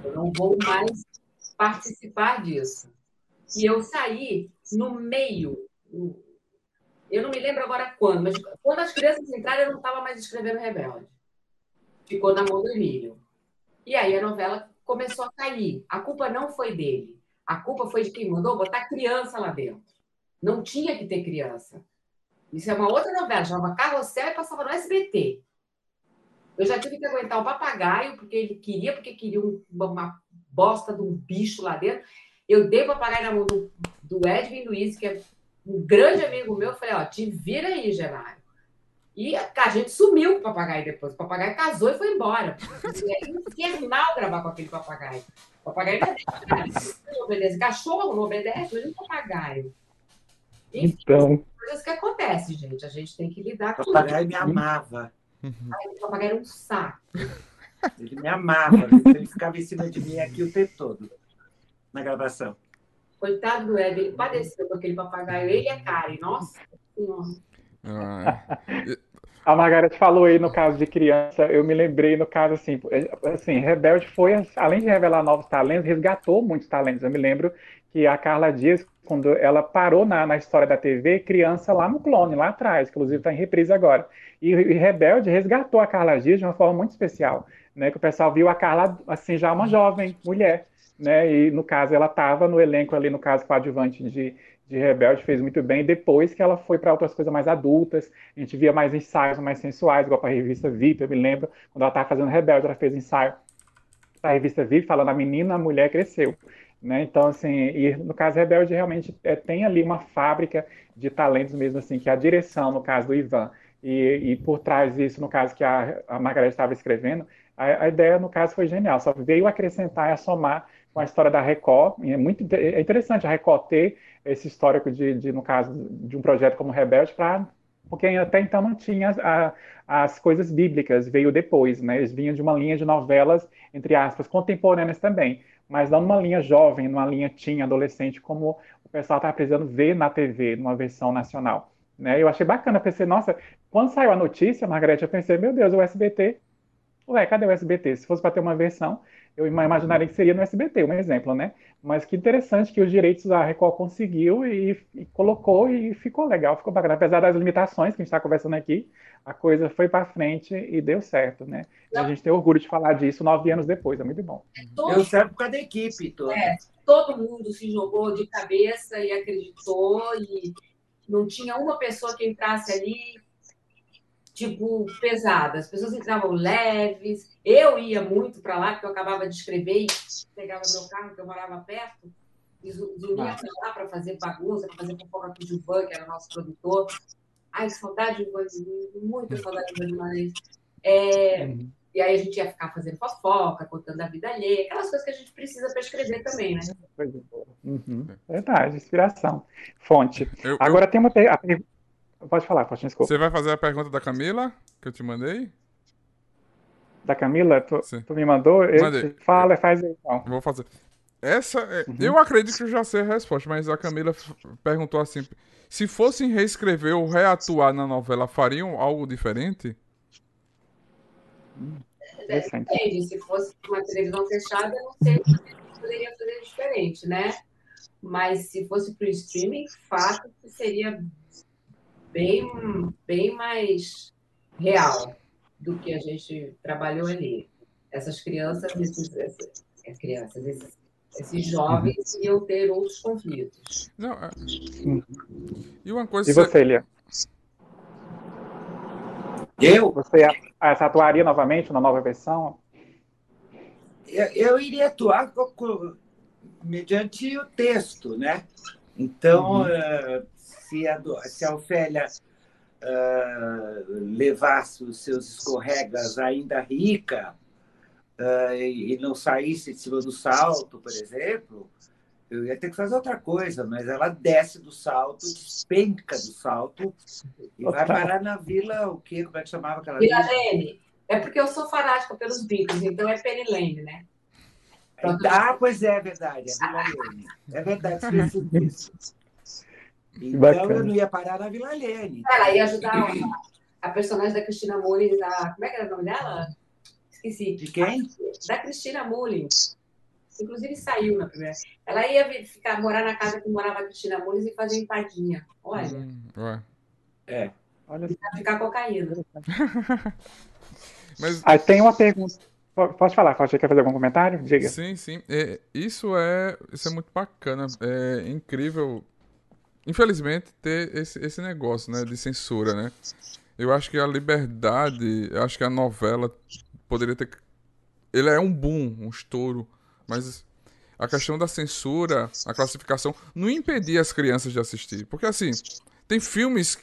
Eu não vou mais participar disso. E eu saí no meio. Eu não me lembro agora quando, mas quando as crianças entraram, eu não estava mais escrevendo Rebelde. Ficou na mão do Emílio. E aí a novela começou a cair. A culpa não foi dele. A culpa foi de quem mandou botar criança lá dentro. Não tinha que ter criança. Isso é uma outra novela, chamava Carrossel e passava no SBT. Eu já tive que aguentar o papagaio, porque ele queria, porque queria uma bosta de um bicho lá dentro. Eu dei o papagaio na mão do, do Edwin Luiz, que é um grande amigo meu. Eu falei, ó, te vira aí, Gemário. E a gente sumiu com o papagaio depois. O papagaio casou e foi embora. É infernal gravar com aquele papagaio. O papagaio não obedece. Cachorro não obedece, mas um papagaio. Enfim, então... coisas que acontecem, gente. A gente tem que lidar com isso. O papagaio me amava. Uhum. o papagaio era um saco. Ele me amava. Ele ficava em cima de mim aqui o tempo todo, na gravação. Coitado do Ed, ele padeceu com aquele papagaio. Ele e a Karen. Nossa Senhora. Ah, a Margareth falou aí no caso de criança, eu me lembrei no caso assim, assim, Rebelde foi, além de revelar novos talentos, resgatou muitos talentos. Eu me lembro que a Carla Dias, quando ela parou na, na história da TV, criança lá no clone, lá atrás, inclusive está em reprise agora. E, e, Rebelde resgatou a Carla Dias de uma forma muito especial, né? Que o pessoal viu a Carla assim já uma jovem mulher, né? E no caso ela estava no elenco ali, no caso coadjuvante de de Rebelde fez muito bem. Depois que ela foi para outras coisas mais adultas, a gente via mais ensaios mais sensuais, igual para a revista VIP. Eu me lembro, quando ela estava fazendo Rebelde, ela fez ensaio para a revista VIP, falando a menina, a mulher cresceu. Né? Então, assim, e no caso Rebelde, realmente é, tem ali uma fábrica de talentos mesmo, assim, que a direção, no caso do Ivan, e, e por trás disso, no caso que a, a Margareth estava escrevendo, a, a, ideia, no caso, foi genial, só veio acrescentar e a somar com a história da Record. É muito é interessante a Record ter esse histórico de, de no caso, de um projeto como Rebelde, para porque até então não tinha a, as coisas bíblicas, veio depois, né? Eles vinham de uma linha de novelas, entre aspas, contemporâneas também, mas não numa linha jovem, numa linha teen, adolescente, como o pessoal estava precisando ver na TV, numa versão nacional. Né? Eu achei bacana, pensei, nossa, quando saiu a notícia, Margarete, eu pensei, meu Deus, o SBT, ué, cadê o SBT? Se fosse para ter uma versão, eu imaginaria que seria no SBT, um exemplo, né? Mas que interessante que os direitos a Record conseguiu e, e colocou e ficou legal, ficou bacana. Apesar das limitações que a gente está conversando aqui, a coisa foi para frente e deu certo, né? E a gente tem orgulho de falar disso nove anos depois, é muito bom. Todo, deu certo por causa da equipe toda. É, todo mundo se jogou de cabeça e acreditou e não tinha uma pessoa que entrasse ali tipo, pesadas. As pessoas entravam leves. Eu ia muito para lá, porque eu acabava de escrever e pegava meu carro, que eu morava perto, e vinha para lá para fazer bagunça, para fazer fofoca com o Gilvan, que era nosso produtor. Ai, saudade do Gilvan, muita saudade do Guimarães. É, uhum. E aí a gente ia ficar fazendo fofoca, contando a vida alheia, aquelas coisas que a gente precisa para escrever também, né? Uhum. Verdade, inspiração. Fonte. Eu, Agora eu... tem uma pergunta Pode falar, pode desculpa. Você vai fazer a pergunta da Camila, que eu te mandei? Da Camila? Tu, tu me mandou? Mandei. Fala, faz aí então. Vou fazer. Essa, é, uhum. eu acredito que eu já sei a resposta, mas a Camila perguntou assim: se fossem reescrever ou reatuar na novela, fariam algo diferente? É, depende. Se fosse uma televisão fechada, eu não sei se poderia fazer diferente, né? Mas se fosse para o streaming, fato que seria bem, bem mais real do que a gente trabalhou ali. Essas crianças, esses, essas, é, crianças, esses, esses jovens iam ter outros conflitos. Não, é... E uma coisa. E você, Lia? Eu? Você atuaria novamente na nova versão? Eu, eu iria atuar com, com, mediante o texto, né? Então, uhum. uh, se a, se a Ofélia uh, levasse os seus escorregas ainda rica uh, e não saísse de cima do salto, por exemplo, eu ia ter que fazer outra coisa, mas ela desce do salto, despenca do salto e vai parar na vila, o quê? Como é que chamava aquela vila? Vila Lene. É porque eu sou fanática pelos Beatles, então é Penny Lane, né? Ah, pois é, é verdade, é Vila Lene. É verdade, isso. Então Bacana. eu não ia parar na Vila Lene. Ela ia ajudar a, personagem da Cristina Mullins, a, como é que era o nome dela? Esqueci. De quem? Da Cristina Mullins. Inclusive saiu na primeira. Ela ia ficar, morar na casa que morava a Cristina Mullins e fazer empadinha. Olha. Hum, é. Olha. ficar cocaína. Mas... Aí tem uma pergunta. Pode falar, Fábio, quer fazer algum comentário? Diga. Sim, sim. É, isso, é, isso é muito bacana. É incrível infelizmente, ter esse, esse negócio, né, de censura, né? Eu acho que a liberdade, eu acho que a novela poderia ter. Ele é um boom, um estouro, mas a questão da censura, a classificação, não impedia as crianças de assistir. Porque, assim, tem filmes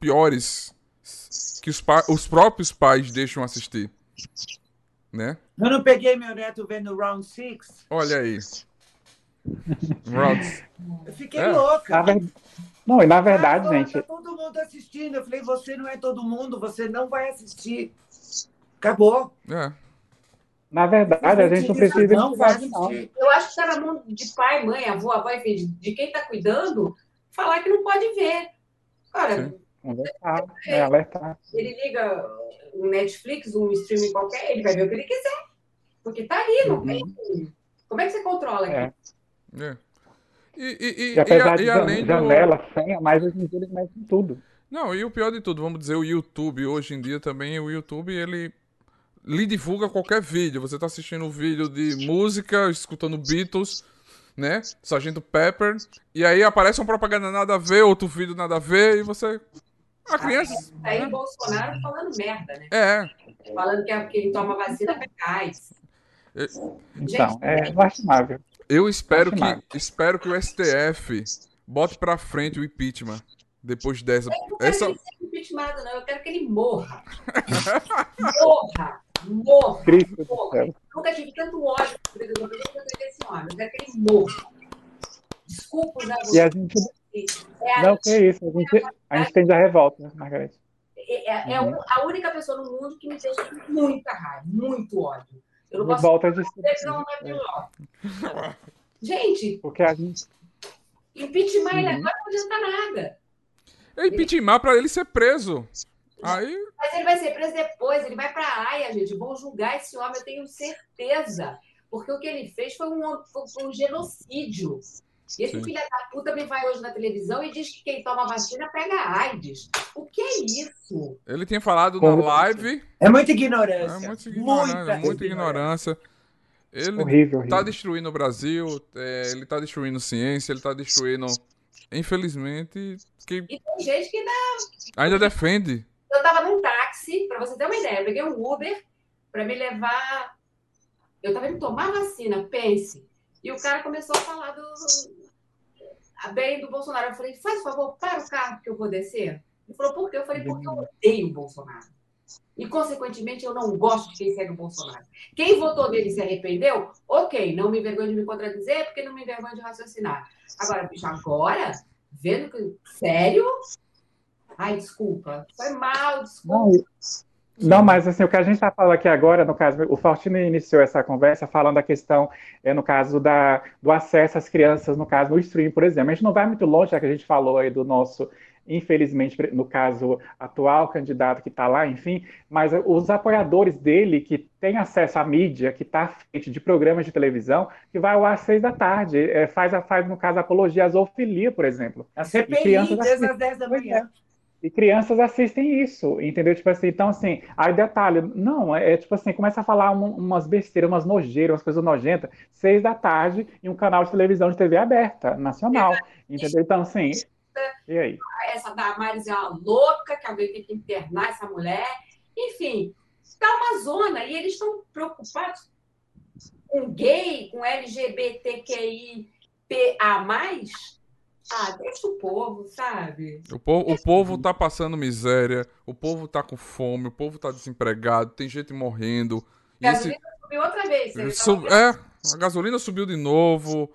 piores que os, os próprios pais deixam assistir. Né? Eu não peguei meu neto vendo Round Six. Olha aí. Eu fiquei é. louca. Ver... Não, e na verdade, ah, gente. Tá todo mundo assistindo. Eu falei, você não é todo mundo, você não vai assistir. Acabou. É. Na verdade, a gente não precisa. Não, vai não. Eu acho que está na mão de pai, mãe, avô, avó, enfim, de quem está cuidando, falar que não pode ver. Cara, alertar, é, alertar. ele liga um Netflix, um streaming qualquer, ele vai ver o que ele quiser. Porque tá ali, não uhum. tem. Como é que você controla aqui? É. é. E, e, e, e, apesar e, de além janela, do... senha, mas hoje em dia eles mexem tudo. Não, e o pior de tudo, vamos dizer, o YouTube, hoje em dia também, o YouTube, ele lhe divulga qualquer vídeo. Você tá assistindo um vídeo de música, escutando Beatles, né? Sargento Pepper, e aí aparece uma propaganda nada a ver, outro vídeo nada a ver, e você a criança. Aí o Bolsonaro falando merda, né? É. Falando que é porque ele toma vacina pra cais. Então, é lastimável. Eu espero que, espero que o STF bote pra frente o impeachment. Depois dessa. Eu não quero essa... que ele seja impeachmentado, não. Eu quero que ele morra. morra. Morra. Cristo morra. Nunca tive tanto ódio por esse homem. Eu quero que ele morra. Desculpa usar você. E a gente, é não, que é isso. A gente, a gente tem da revolta, né, Margarete? É, é, é uhum. a única pessoa no mundo que me deixa muita raiva, muito ódio. Eu não posso volta de não é Gente, porque a gente impeachment ele agora não adianta nada. É impeachment para ele ser preso. Aí... Mas ele vai ser preso depois, ele vai para a AIA, gente. Vão julgar esse homem, eu tenho certeza. Porque o que ele fez foi um, foi um genocídio. E esse Sim. filho da puta me vai hoje na televisão e diz que quem toma vacina pega AIDS. O que é isso? Ele tinha falado na live. É muita ignorância. É muita ignorância. Muita, muita ignorância. Ele horrível, tá horrível. destruindo o Brasil, é, ele tá destruindo ciência, ele tá destruindo. Infelizmente. Que... E tem gente que ainda. Ainda defende. Eu tava num táxi, pra você ter uma ideia, eu peguei um Uber pra me levar. Eu tava indo tomar vacina, pense. E o cara começou a falar do, bem do Bolsonaro. Eu falei, faz favor, para o carro que eu vou descer. Ele falou, por quê? Eu falei, porque eu odeio o Bolsonaro. E, consequentemente, eu não gosto de quem segue o Bolsonaro. Quem votou nele e se arrependeu, ok, não me envergonho de me contradizer, porque não me envergonho de raciocinar. Agora, bicho, agora, vendo que. Sério? Ai, desculpa. Foi mal, desculpa. Não, não, mas assim, o que a gente está falando aqui agora, no caso, o Faustino iniciou essa conversa falando da questão, é, no caso, da, do acesso às crianças, no caso, no stream, por exemplo. A gente não vai muito longe, já que a gente falou aí do nosso, infelizmente, no caso, atual candidato que está lá, enfim, mas os apoiadores dele, que têm acesso à mídia, que está feito de programas de televisão, que vai ao ar às seis da tarde, é, faz, faz, no caso, apologia à zoofilia, por exemplo. A CPI, desde as dez da manhã. E crianças assistem isso, entendeu? Tipo assim, então assim, aí detalhe, não, é, é tipo assim, começa a falar um, umas besteiras, umas nojeiras, umas coisas nojentas, seis da tarde, em um canal de televisão de TV aberta, nacional, entendeu? Então, assim, e aí? Essa da Maris é uma louca, que alguém tem que internar essa mulher, enfim, tá uma zona, e eles estão preocupados com gay, com LGBTQIA+, ah, deixa o povo, sabe? O povo, o povo tá passando miséria, o povo tá com fome, o povo tá desempregado, tem gente morrendo. A gasolina esse... subiu outra vez. Sub... É, a gasolina subiu de novo.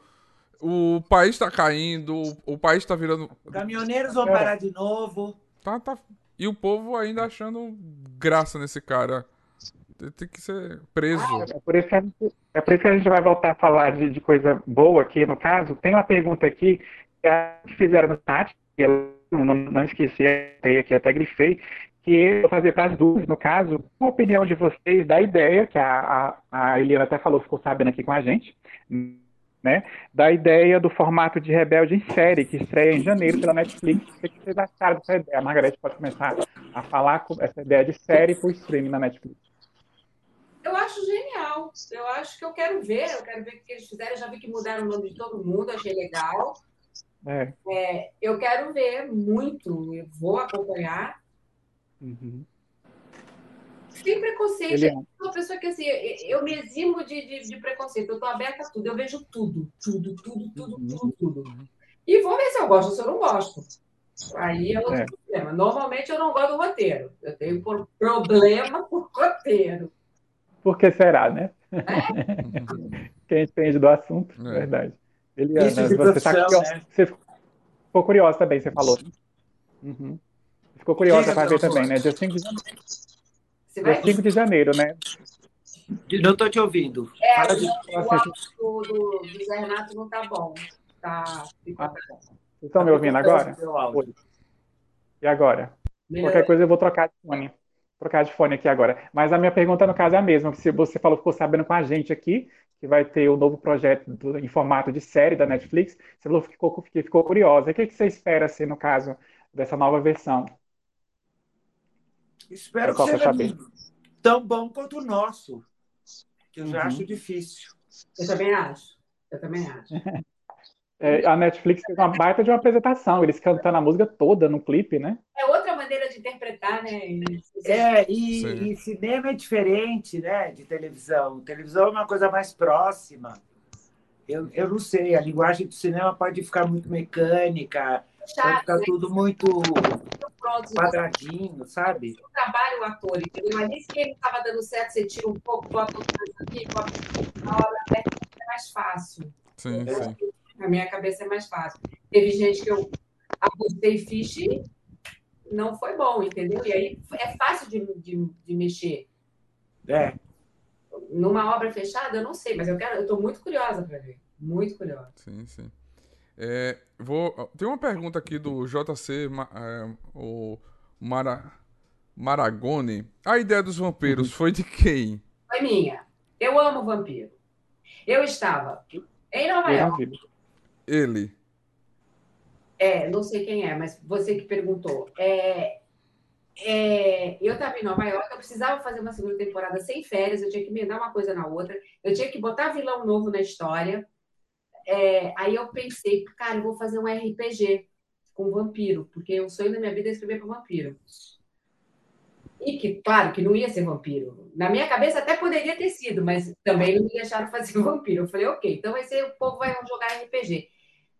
O país tá caindo, o país tá virando. Caminhoneiros vão parar de novo. Tá, tá. E o povo ainda achando graça nesse cara. Tem que ser preso. Ah, é, por isso que a gente, é por isso que a gente vai voltar a falar de, de coisa boa aqui, no caso. Tem uma pergunta aqui que fizeram no chat, que eu não, não esqueci, aqui até grifei, que eu vou fazer para as duas, no caso, a opinião de vocês da ideia, que a, a, a Eliana até falou, ficou sabendo aqui com a gente, né, da ideia do formato de Rebelde em série, que estreia em janeiro pela Netflix. O que vocês acharam dessa ideia? A Margarete pode começar a falar com essa ideia de série por streaming na Netflix. Eu acho genial. Eu acho que eu quero ver, eu quero ver o que eles fizeram. Eu já vi que mudaram o nome de todo mundo, achei legal. É. É, eu quero ver muito, eu vou acompanhar. Uhum. Sem preconceito. Ele... Eu sou uma pessoa que assim, eu me eximo de, de, de preconceito, eu estou aberta a tudo, eu vejo tudo, tudo, tudo, tudo, uhum. tudo, tudo. E vou ver se eu gosto ou se eu não gosto. Aí é outro é. problema. Normalmente eu não gosto do roteiro. Eu tenho problema com o roteiro. Por que será, né? É? Quem entende do assunto, é. verdade. Eliana, você, tá né? você ficou curiosa também, você falou. Uhum. Ficou curiosa para ver também, né? Dia 5 janeiro. Dia 5 de janeiro, né? Não estou te ouvindo. É, Fala de... o áudio do, do, do Zé Renato não está bom. Tá, ah, Vocês estão me ouvindo agora? E agora? Qualquer coisa eu vou trocar de fone. Trocar de fone aqui agora. Mas a minha pergunta, no caso, é a mesma. Se você falou, ficou sabendo com a gente aqui, que vai ter o um novo projeto do, em formato de série da Netflix, você falou que ficou, ficou curiosa. O que, que você espera, assim, no caso, dessa nova versão? Espero que seja tão bom quanto o nosso, que eu uhum. já acho difícil. Eu também acho. Eu também acho. É, a Netflix fez uma baita de uma apresentação, eles cantando a música toda no clipe, né? É outra maneira de interpretar, né? É, e, e, cinema é diferente, né, de televisão. Televisão é uma coisa mais próxima. Eu, eu não sei, a linguagem do cinema pode ficar muito mecânica, Chato, pode ficar né? tudo muito quadradinho, sabe? O trabalho o ator, entendeu? Mas se ele estava dando certo, você tira um pouco, bota aqui, bota na hora é mais fácil. Sim, sim na minha cabeça é mais fácil. Teve gente que eu apostei ficha e não foi bom, entendeu? E aí é fácil de, de, de mexer. É. Numa obra fechada, eu não sei, mas eu quero, eu estou muito curiosa para ver. Muito curiosa. Sim, sim. É, vou, tem uma pergunta aqui do JC, é, o Mara, Maragone. A ideia dos vampiros foi de quem? Foi minha. Eu amo vampiro. Eu estava em Nova York ele. É, não sei quem é, mas você que perguntou. É, é, eu estava em Nova York, eu precisava fazer uma segunda temporada sem férias, eu tinha que emendar uma coisa na outra, eu tinha que botar vilão novo na história. É, aí eu pensei, cara, eu vou fazer um RPG com vampiro, porque o sonho da minha vida é escrever para vampiro. E que, claro, que não ia ser vampiro. Na minha cabeça até poderia ter sido, mas também não me deixaram fazer vampiro. Eu falei, ok, então vai ser, o povo vai jogar RPG.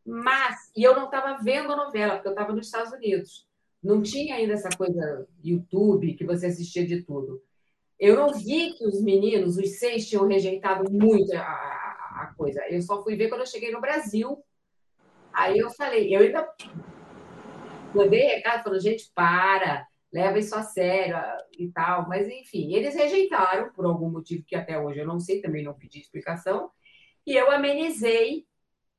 Mas, e eu não estava vendo a novela, porque eu estava nos Estados Unidos. Não tinha ainda essa coisa YouTube, que você assistia de tudo. Eu não vi que os meninos, os seis, tinham rejeitado muito a, coisa. Eu só fui ver quando eu cheguei no Brasil. Aí eu falei, eu ainda mandei recado, falando, gente, para, leva isso a sério e tal. Mas, enfim, eles rejeitaram por algum motivo que até hoje eu não sei, também não pedi explicação. E eu amenizei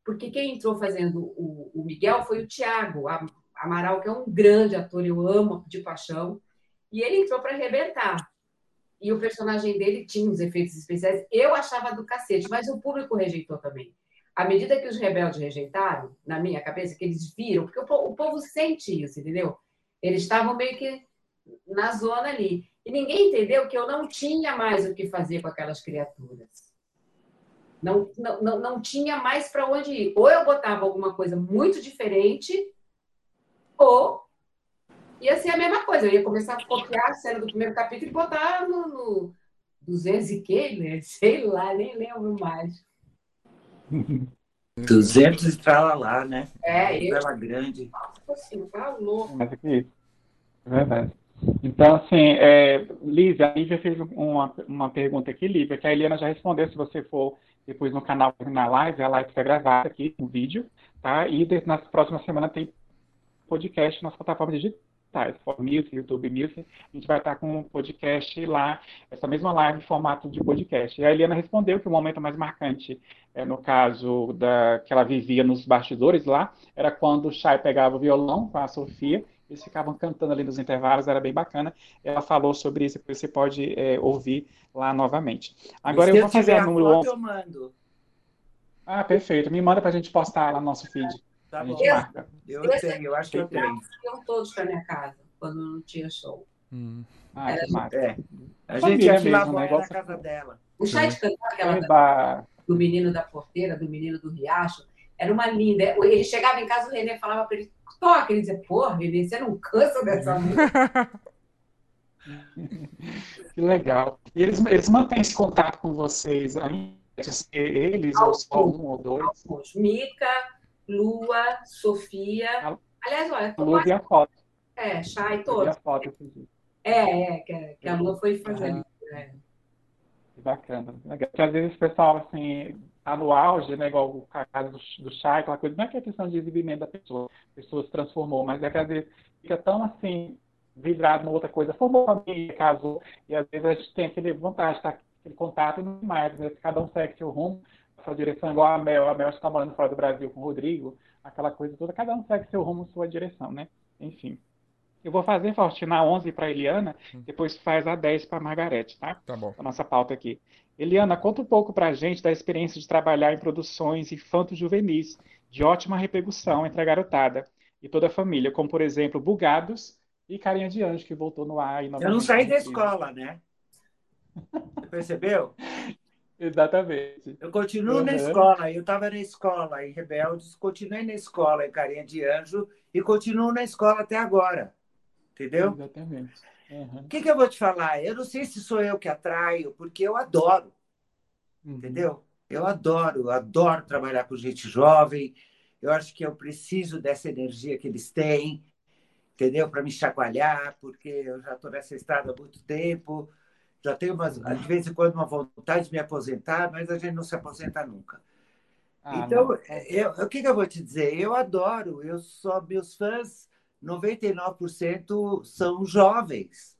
porque quem entrou fazendo o, o Miguel foi o Tiago Amaral, que é um grande ator, eu amo de paixão, e ele entrou para arrebentar. E o personagem dele tinha uns efeitos especiais, eu achava do cacete, mas o público rejeitou também. À medida que os rebeldes rejeitaram, na minha cabeça, que eles viram, porque o, o povo sente isso, entendeu? Eles estavam meio que na zona ali. E ninguém entendeu que eu não tinha mais o que fazer com aquelas criaturas. Não, não, não, tinha mais para onde ir. Ou eu botava alguma coisa muito diferente, ou ia ser a mesma coisa. Eu ia começar a copiar a cena do primeiro capítulo e botar no, no 200 e quê, né? Sei lá, nem lembro mais. 200 e lá, né? É, eu... Tela grande. Nossa, assim, tá louco. Mas aqui, é verdade. Então, assim, é, Lívia, a Lívia fez uma, uma pergunta aqui, Lívia, que a Eliana já respondeu, se você for depois no canal, na live, a live está gravada aqui, um vídeo, tá? E na próxima semana tem podcast nas plataformas digitais, For Music, YouTube Music, a gente vai estar com um podcast lá, essa mesma live em formato de podcast. E a Eliana respondeu que o momento mais marcante, é, no caso da que ela vivia nos bastidores lá, era quando o Chay pegava o violão com a Sofia eles ficavam cantando ali nos intervalos, era bem bacana. Ela falou sobre isso, que você pode é, ouvir lá novamente. Agora eu vou fazer a número 11. Eu mando. Ah, perfeito. Me manda para a gente postar lá no nosso feed. Tá bom. Eu, eu tenho, eu acho que eu tenho. Iam todos para minha casa, quando não tinha show. Hum. Ah, que massa. É. A gente ia mesmo, né? na casa dela. O chá de cantar aquela do menino da porteira, do menino do riacho, era uma linda. Ele chegava em casa, o Renê falava para ele, toca. Ele dizia, porra, Renê, você não cansa dessa música? que legal. E eles, eles mantêm esse contato com vocês ainda? Eles, ou só um ou dois? Alguns. Mica, Lua, Sofia, Aliás, olha, A Lu vi a foto. é, chá e todos. a foto. É, é, que, a- que a Lu foi fazer. Aham. né? Que bacana. Porque às vezes o pessoal, assim, tá no auge, né? Igual o caso do, do chá, aquela coisa. Não é que é questão de exibimento da pessoa, a pessoa se transformou, mas é que às vezes fica tão, assim, vidrado numa outra coisa. Formou família, casou, e às vezes a gente tem aquele vontade, tá? aquele contato e não mais. Às vezes cada um segue seu rumo, sua direção, igual a Mel. A Mel está morando fora do Brasil com o Rodrigo, aquela coisa toda. Cada um segue seu rumo, sua direção, né? Enfim. Eu vou fazer, Faustina, a 11 para Eliana, depois faz a 10 para Margarete, tá? Tá bom. a nossa pauta aqui. Eliana, conta um pouco pra gente da experiência de trabalhar em produções infanto-juvenis de ótima repercussão entre a garotada e toda a família, como, por exemplo, Bugados e Carinha de Anjo, que voltou no ar. E Eu não saí da escola, né? Você percebeu? Exatamente. Eu continuo na Uhum. escola. Eu estava na escola em Rebeldes, continuei na escola em Carinha de Anjo e continuo na escola até agora. Entendeu? Exatamente. Uhum. O que, que eu vou te falar? Eu não sei se sou eu que atraio, porque eu adoro, Uhum. entendeu? Eu adoro, eu adoro trabalhar com gente jovem. Eu acho que eu preciso dessa energia que eles têm, entendeu? Para me chacoalhar, porque eu já estou nessa estrada há muito tempo. Já tenho, umas, de vez em quando, uma vontade de me aposentar, mas a gente não se aposenta nunca. Ah, Então, não. eu- o que, que eu vou te dizer? Eu adoro, eu só meus fãs, 99% são jovens.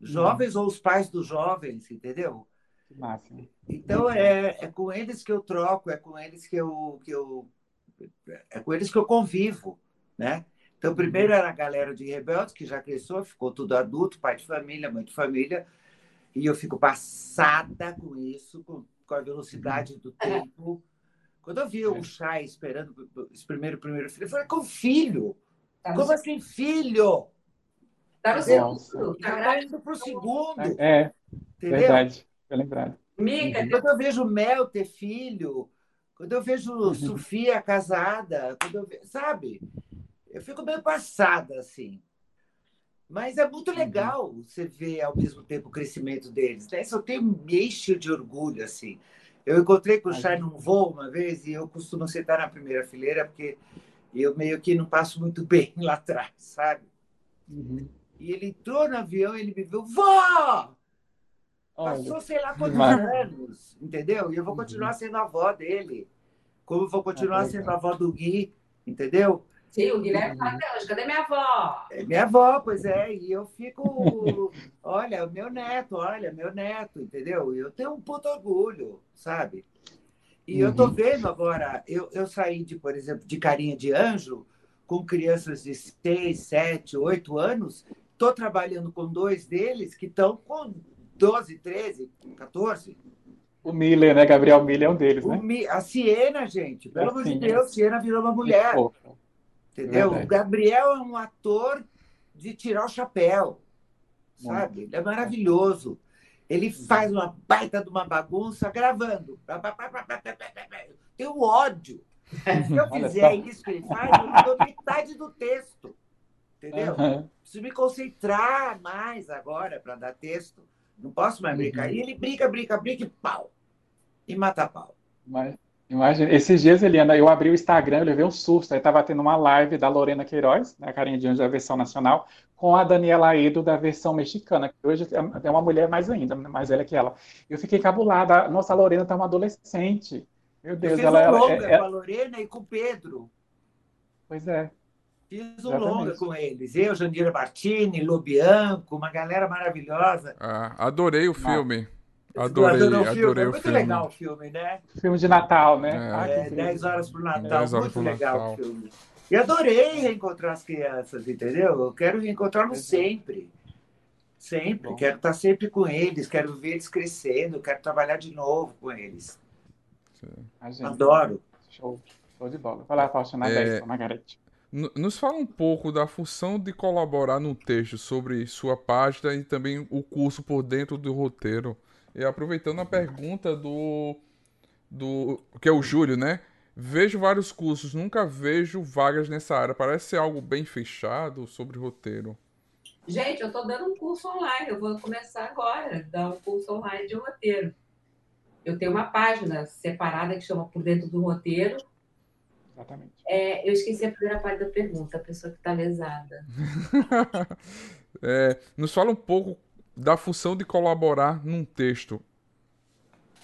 Jovens ou os pais dos jovens, entendeu? Máximo. Então é, é com eles que eu troco, é com eles que eu, que eu é com eles que eu convivo, né? Então primeiro era a galera de rebeldes que já cresceu, ficou tudo adulto, pai de família, mãe de família, e eu fico passada com isso, com, com a velocidade do tempo. Quando eu vi o Chay esperando esse primeiro primeiro filho, eu falei com filho. Tá Como assim filho? tá no segundo. Tá Já tá indo pro segundo, É, entendeu? verdade. Foi lembrado. Mica, Quando eu vejo Mel ter filho, quando eu vejo Sofia casada, quando eu ve... sabe? Eu fico meio passada, assim. Mas é muito legal você ver ao mesmo tempo o crescimento deles. Né? Isso eu tenho me encho de orgulho, assim. Eu encontrei com o Chay num voo uma vez e eu costumo sentar na primeira fileira porque eu meio que não passo muito bem lá atrás, sabe? Uhum. E ele entrou no avião e ele me viu, vó! Passou sei lá quantos anos, entendeu? E eu vou continuar sendo a avó dele. Como eu vou continuar sendo a avó do Gui, entendeu? Sim, o Guilherme fala até hoje. Cadê minha avó? É minha avó, pois é. E eu fico, olha, meu neto, olha, meu neto, entendeu? Eu tenho um puto orgulho, sabe? E eu tô Uhum. vendo agora, eu, eu saí de, por exemplo, de carinha de anjo com crianças de 6, 7, 8 anos. Estou trabalhando com dois deles que estão com 12, 13, 14. O Miller, né? Gabriel Miller é um deles, O né? Mi- A Siena, gente, pelo amor de. Deus, Siena virou uma mulher, Pô, entendeu? verdade. O Gabriel é um ator de tirar o chapéu, sabe? Ele é maravilhoso. Ele faz uma baita de uma bagunça gravando. Tenho ódio. Se eu fizer isso que ele faz, eu não dou metade do texto. Entendeu? Aham. Preciso me concentrar mais agora para dar texto. Não posso mais brincar. Uhum. E ele brinca, brinca, brinca e pau. E mata pau. Mas, imagina, esses dias, Eliana, eu abri o Instagram, eu levei um susto. Aí tava tendo uma live da Lorena Queiroz, né, a carinha de anjo da versão nacional, com a Daniela Edo da versão mexicana, que hoje é é uma mulher mais ainda, mais velha que ela. Eu fiquei cabulada. Nossa, a Lorena tá uma adolescente. Meu Eu Deus, fiz ela, um ela- longa é- é- com a Lorena e com o Pedro. Pois é. Fiz um Exatamente. longa com eles. Eu, Jandira Martini, Lobianco, uma galera maravilhosa. Ah, adorei o filme. Adorei, o filme? adorei É o muito filme. legal o filme, né? Filme de Natal, né? É. Ah, É, incrível. 10 horas pro Natal. 10 horas muito pro legal Natal. o filme. E adorei reencontrar as crianças, entendeu? Eu quero reencontrá-los é. sempre. Sempre. Bom. Quero estar sempre com eles, quero ver eles crescendo, quero trabalhar de novo com eles. Gente, Adoro. show, show de bola. Vai lá, Faustina, É. 10, Margarete. Nos fala um pouco da função de colaborar no texto sobre sua página e também o curso por dentro do roteiro. E aproveitando a pergunta do, do que é o Júlio, né? Vejo vários cursos, nunca vejo vagas nessa área. Parece ser algo bem fechado sobre roteiro. Gente, eu estou dando um curso online. Eu vou começar agora, dar um curso online de roteiro. Eu tenho uma página separada que chama Por Dentro do Roteiro. Exatamente. É, eu esqueci a primeira parte da pergunta, a pessoa que está lesada. é, nos fala um pouco da função de colaborar num texto.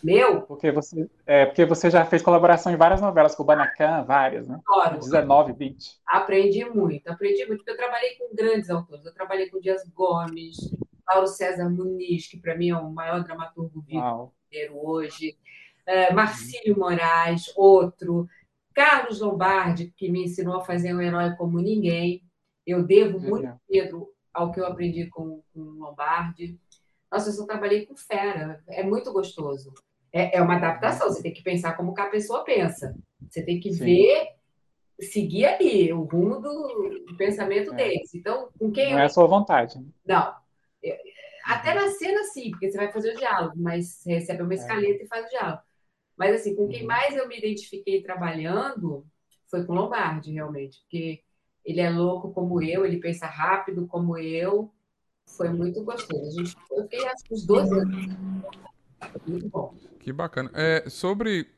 Meu? Porque você, é, porque você já fez colaboração em várias novelas, com o Banacan, várias, né? Claro. 19, 20. Aprendi muito, aprendi muito, porque eu trabalhei com grandes autores. Eu trabalhei com Dias Gomes, Paulo César Muniz, que para mim é o maior dramaturgo vivo hoje, é, Marcílio Moraes, outro, Carlos Lombardi, que me ensinou a fazer um herói como ninguém. Eu devo muito, Pedro, ao que eu aprendi com, com Lombardi. Nossa, eu só trabalhei com fera, é muito gostoso. É, é uma adaptação, você tem que pensar como que a pessoa pensa. Você tem que Sim. ver, seguir ali o rumo do, pensamento é. deles. Então, com quem Não eu... é a sua vontade. Não. Até na cena, sim, porque você vai fazer o diálogo, mas você recebe uma é. escaleta é. e faz o diálogo. Mas, assim, com quem uhum. mais eu me identifiquei trabalhando foi com Lombardi, realmente, porque ele é louco como eu, ele pensa rápido como eu. Foi muito gostoso. A gente, eu fiquei acho que uns 12 anos. Muito bom. Que bacana. É, sobre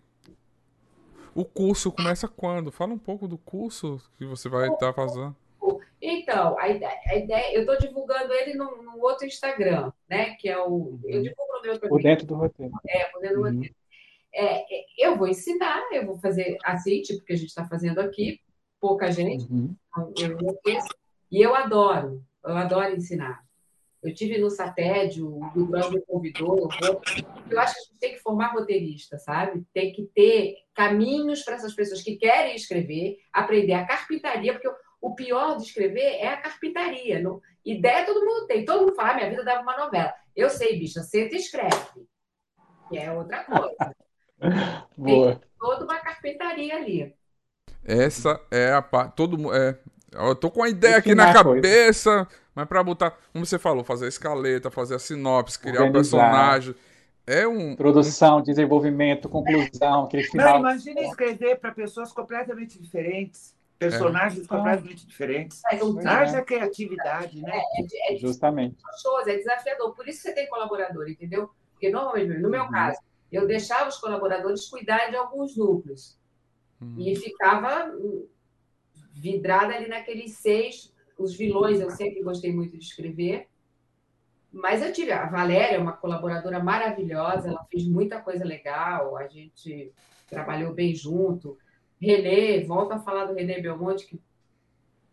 o curso, começa quando? Fala um pouco do curso que você vai estar tá fazendo. Então, a ideia, a ideia eu estou divulgando ele no, no, outro Instagram, né? Que é o. Eu divulgo no meu Por dentro do roteiro. É, por dentro do uhum. roteiro. É, é, eu vou ensinar, eu vou fazer assim, tipo que a gente está fazendo aqui, pouca gente, uhum. eu enlouqueço, e eu adoro, eu adoro ensinar. Eu tive no Satédio, o Dubrão me convidou, eu, acho que a gente tem que formar roteirista, sabe? Tem que ter caminhos para essas pessoas que querem escrever, aprender a carpintaria, porque o pior de escrever é a carpintaria. Não, ideia todo mundo tem. Todo mundo fala, ah, minha vida dava uma novela. Eu sei, bicha, senta e escreve. Que é outra coisa. Boa. Tem toda uma carpintaria ali. Essa é a parte. Todo é, Eu tô com a ideia aqui na cabeça, coisa. mas para botar, como você falou, fazer a escaleta, fazer a sinopse, criar o um personagem. É um. Produção, desenvolvimento, conclusão, aquele final. Não, imagina escrever para pessoas completamente diferentes. Personagens é. completamente diferentes. É, Haja criatividade, né? É, é, Justamente. É desafiador. Por isso você tem colaborador, entendeu? Porque normalmente, no meu uhum. caso, eu deixava os colaboradores cuidar de alguns núcleos. Uhum. E ficava vidrada ali naqueles seis. Os vilões eu sempre gostei muito de escrever. Mas eu tive. A Valéria, uma colaboradora maravilhosa, ela fez muita coisa legal, a gente trabalhou bem junto. Renê, volta a falar do Renê Belmonte, que,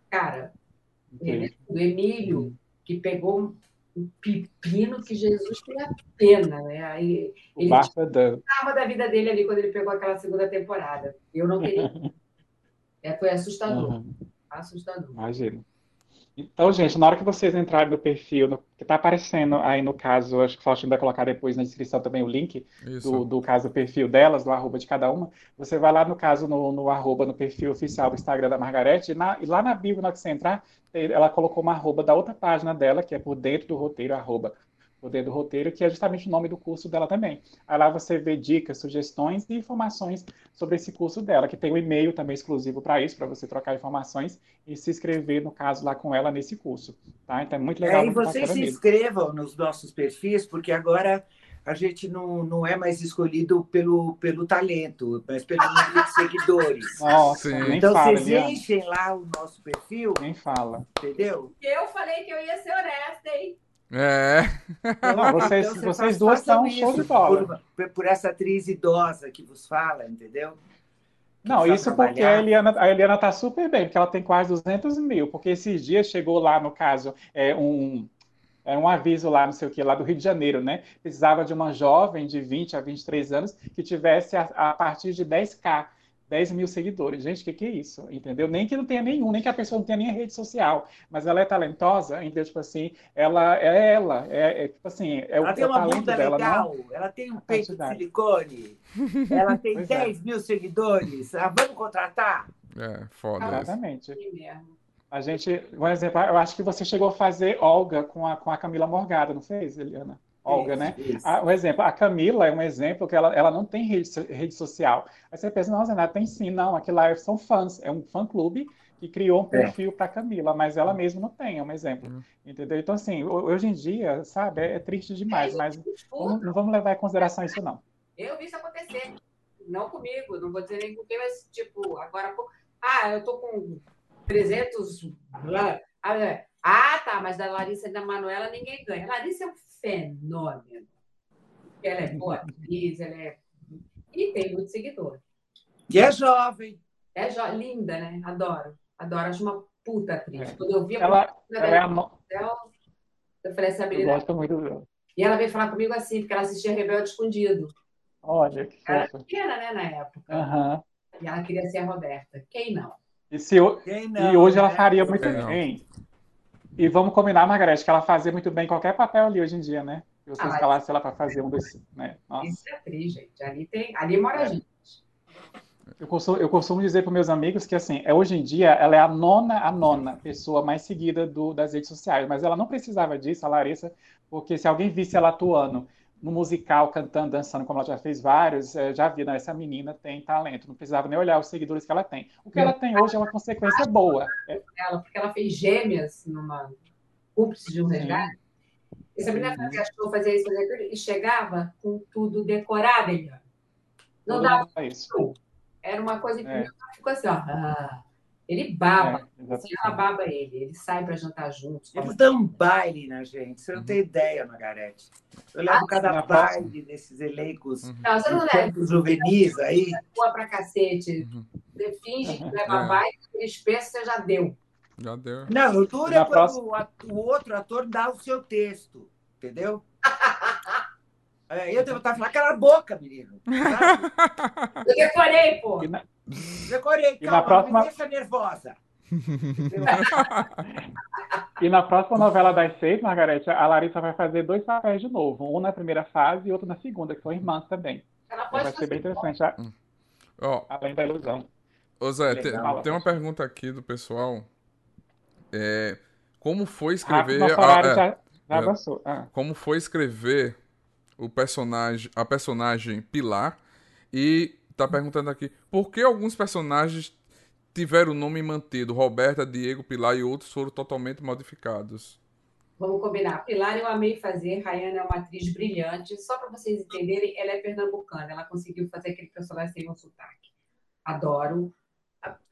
cara, Renê, do Emílio, que pegou um pepino que Jesus tinha pena, né? Aí, ele estava da vida dele ali quando ele pegou aquela segunda temporada. Eu não queria. é, foi assustador. Uhum. Assustador. Imagina. Então, gente, na hora que vocês entrarem no perfil, no, que está aparecendo aí no caso, acho que o Faustino vai colocar depois na descrição também o link do, do, caso do perfil delas, do arroba de cada uma. Você vai lá no caso, no, no arroba, no perfil oficial do Instagram da Margarete, e, na, e lá na bio, na hora que você entrar, ela colocou uma arroba da outra página dela, que é por dentro do roteiro, arroba Poder do Roteiro, que é justamente o nome do curso dela também. Aí lá você vê dicas, sugestões e informações sobre esse curso dela, que tem um e-mail também exclusivo para isso, para você trocar informações e se inscrever, no caso, lá com ela nesse curso. Tá? Então é muito legal. É, e vocês se inscrevam nos nossos perfis, porque agora a gente não, não é mais escolhido pelo, pelo talento, mas pelo número de seguidores. Nossa, então fala, vocês enchem lá o nosso perfil. Nem fala. Entendeu? Eu falei que eu ia ser honesta, hein? É. Não, vocês, então, vocês duas são show de bola. Por, por, essa atriz idosa que vos fala, entendeu? Que não, isso trabalhar. porque a Eliana, a Eliana tá super bem, porque ela tem quase 200 mil. Porque esses dias chegou lá, no caso, é, um, é um aviso lá, não sei o que, lá do Rio de Janeiro, né? Precisava de uma jovem de 20 a 23 anos que tivesse a, a partir de 10K 10 mil seguidores. Gente, o que, que é isso? Entendeu? Nem que não tenha nenhum, nem que a pessoa não tenha nem rede social, mas ela é talentosa, então, tipo assim, ela é ela, é, é tipo assim, é ela o, tem é uma bunda dela, legal, não... ela tem um peito de silicone, ela tem pois 10 é. mil seguidores, ah, vamos contratar? É, foda. Exatamente. A gente, um exemplo, eu acho que você chegou a fazer Olga com a, com a Camila Morgada, não fez, Eliana? Olga, né? Ah, um exemplo, a Camila é um exemplo que ela, ela não tem rede, rede social. Aí você pensa, nossa, ela tem sim, não, aquilo lá são fãs, é um fã-clube que criou um é. perfil é. para Camila, mas ela mesma não tem, é um exemplo. Uhum. Entendeu? Então, assim, hoje em dia, sabe, é, é triste demais, mas não, não vamos levar em consideração isso, não. Eu vi isso acontecer. não comigo, não vou dizer nem com quem, mas tipo, agora, ah, eu tô com 300. Ah, tá, mas da Larissa e da Manuela ninguém ganha. A Larissa é um fenômeno. Ela é boa atriz, ela é. E tem muito seguidor. E é jovem. É jo... linda, né? Adoro. Adoro. Acho uma puta atriz. É. Quando eu vi a ela, ela é a... dela, eu falei, essa menina. Eu gosto muito dela. E ela veio falar comigo assim, porque ela assistia Rebelde Escondido. Olha, que Era pequena, né, na época. Uhum. E ela queria ser a Roberta. Quem não? E, se, Quem não, e hoje ela né? faria muito Quem bem. E vamos combinar, Margarete, que ela fazia muito bem qualquer papel ali hoje em dia, né? Se você ah, escalasse ela para fazer um desses, né? Nossa. Isso é atriz, gente. Ali, tem, ali mora é. a gente. Eu costumo, eu costumo dizer para meus amigos que, assim, é, hoje em dia, ela é a nona, a nona pessoa mais seguida do, das redes sociais, mas ela não precisava disso, a Larissa, porque se alguém visse ela atuando no musical, cantando, dançando, como ela já fez vários, é, já vi, né, essa menina tem talento, não precisava nem olhar os seguidores que ela tem. O que ela tem hoje é uma consequência boa. É. Ela, porque ela fez gêmeas numa cúmplice de um resgate. Essa menina fazia show, fazia isso, fazia aquilo, e chegava com tudo decorado, Eliane. Não dava isso. Era uma coisa que é. ficou assim, ó. Ah, ele baba. É, assim, ela baba ele. Ele sai para jantar juntos. Eles dão um baile na gente. Você não uhum. tem ideia, Margarete. Eu levo ah, cada baile desses elencos uhum. não, você não leva. juvenis aí. Boa pra cacete. Uhum. Você finge que leva é. baile, eles pensam você já deu. Já deu. Não, o duro é quando o outro ator dá o seu texto. Entendeu? É, eu devo estar falando, cala a boca, menino. Eu decorei, pô. Na... Decorei, calma, na próxima... me deixa nervosa. e na próxima novela das seis, Margarete, a Larissa vai fazer dois papéis de novo. Um na primeira fase e outro na segunda, que são irmãs também. Ela pode vai ser bem interessante. A... Oh. Além da ilusão. Ô Zé, tem, tem, uma pergunta aqui do pessoal. É, como foi escrever... Ah, a, é, já, já é, ah. Como foi escrever o personagem, a personagem Pilar e tá perguntando aqui por que alguns personagens tiveram o nome mantido, Roberta, Diego, Pilar e outros foram totalmente modificados. Vamos combinar. Pilar eu amei fazer, Rayana é uma atriz brilhante. Só para vocês entenderem, ela é pernambucana, ela conseguiu fazer aquele personagem sem um sotaque. Adoro.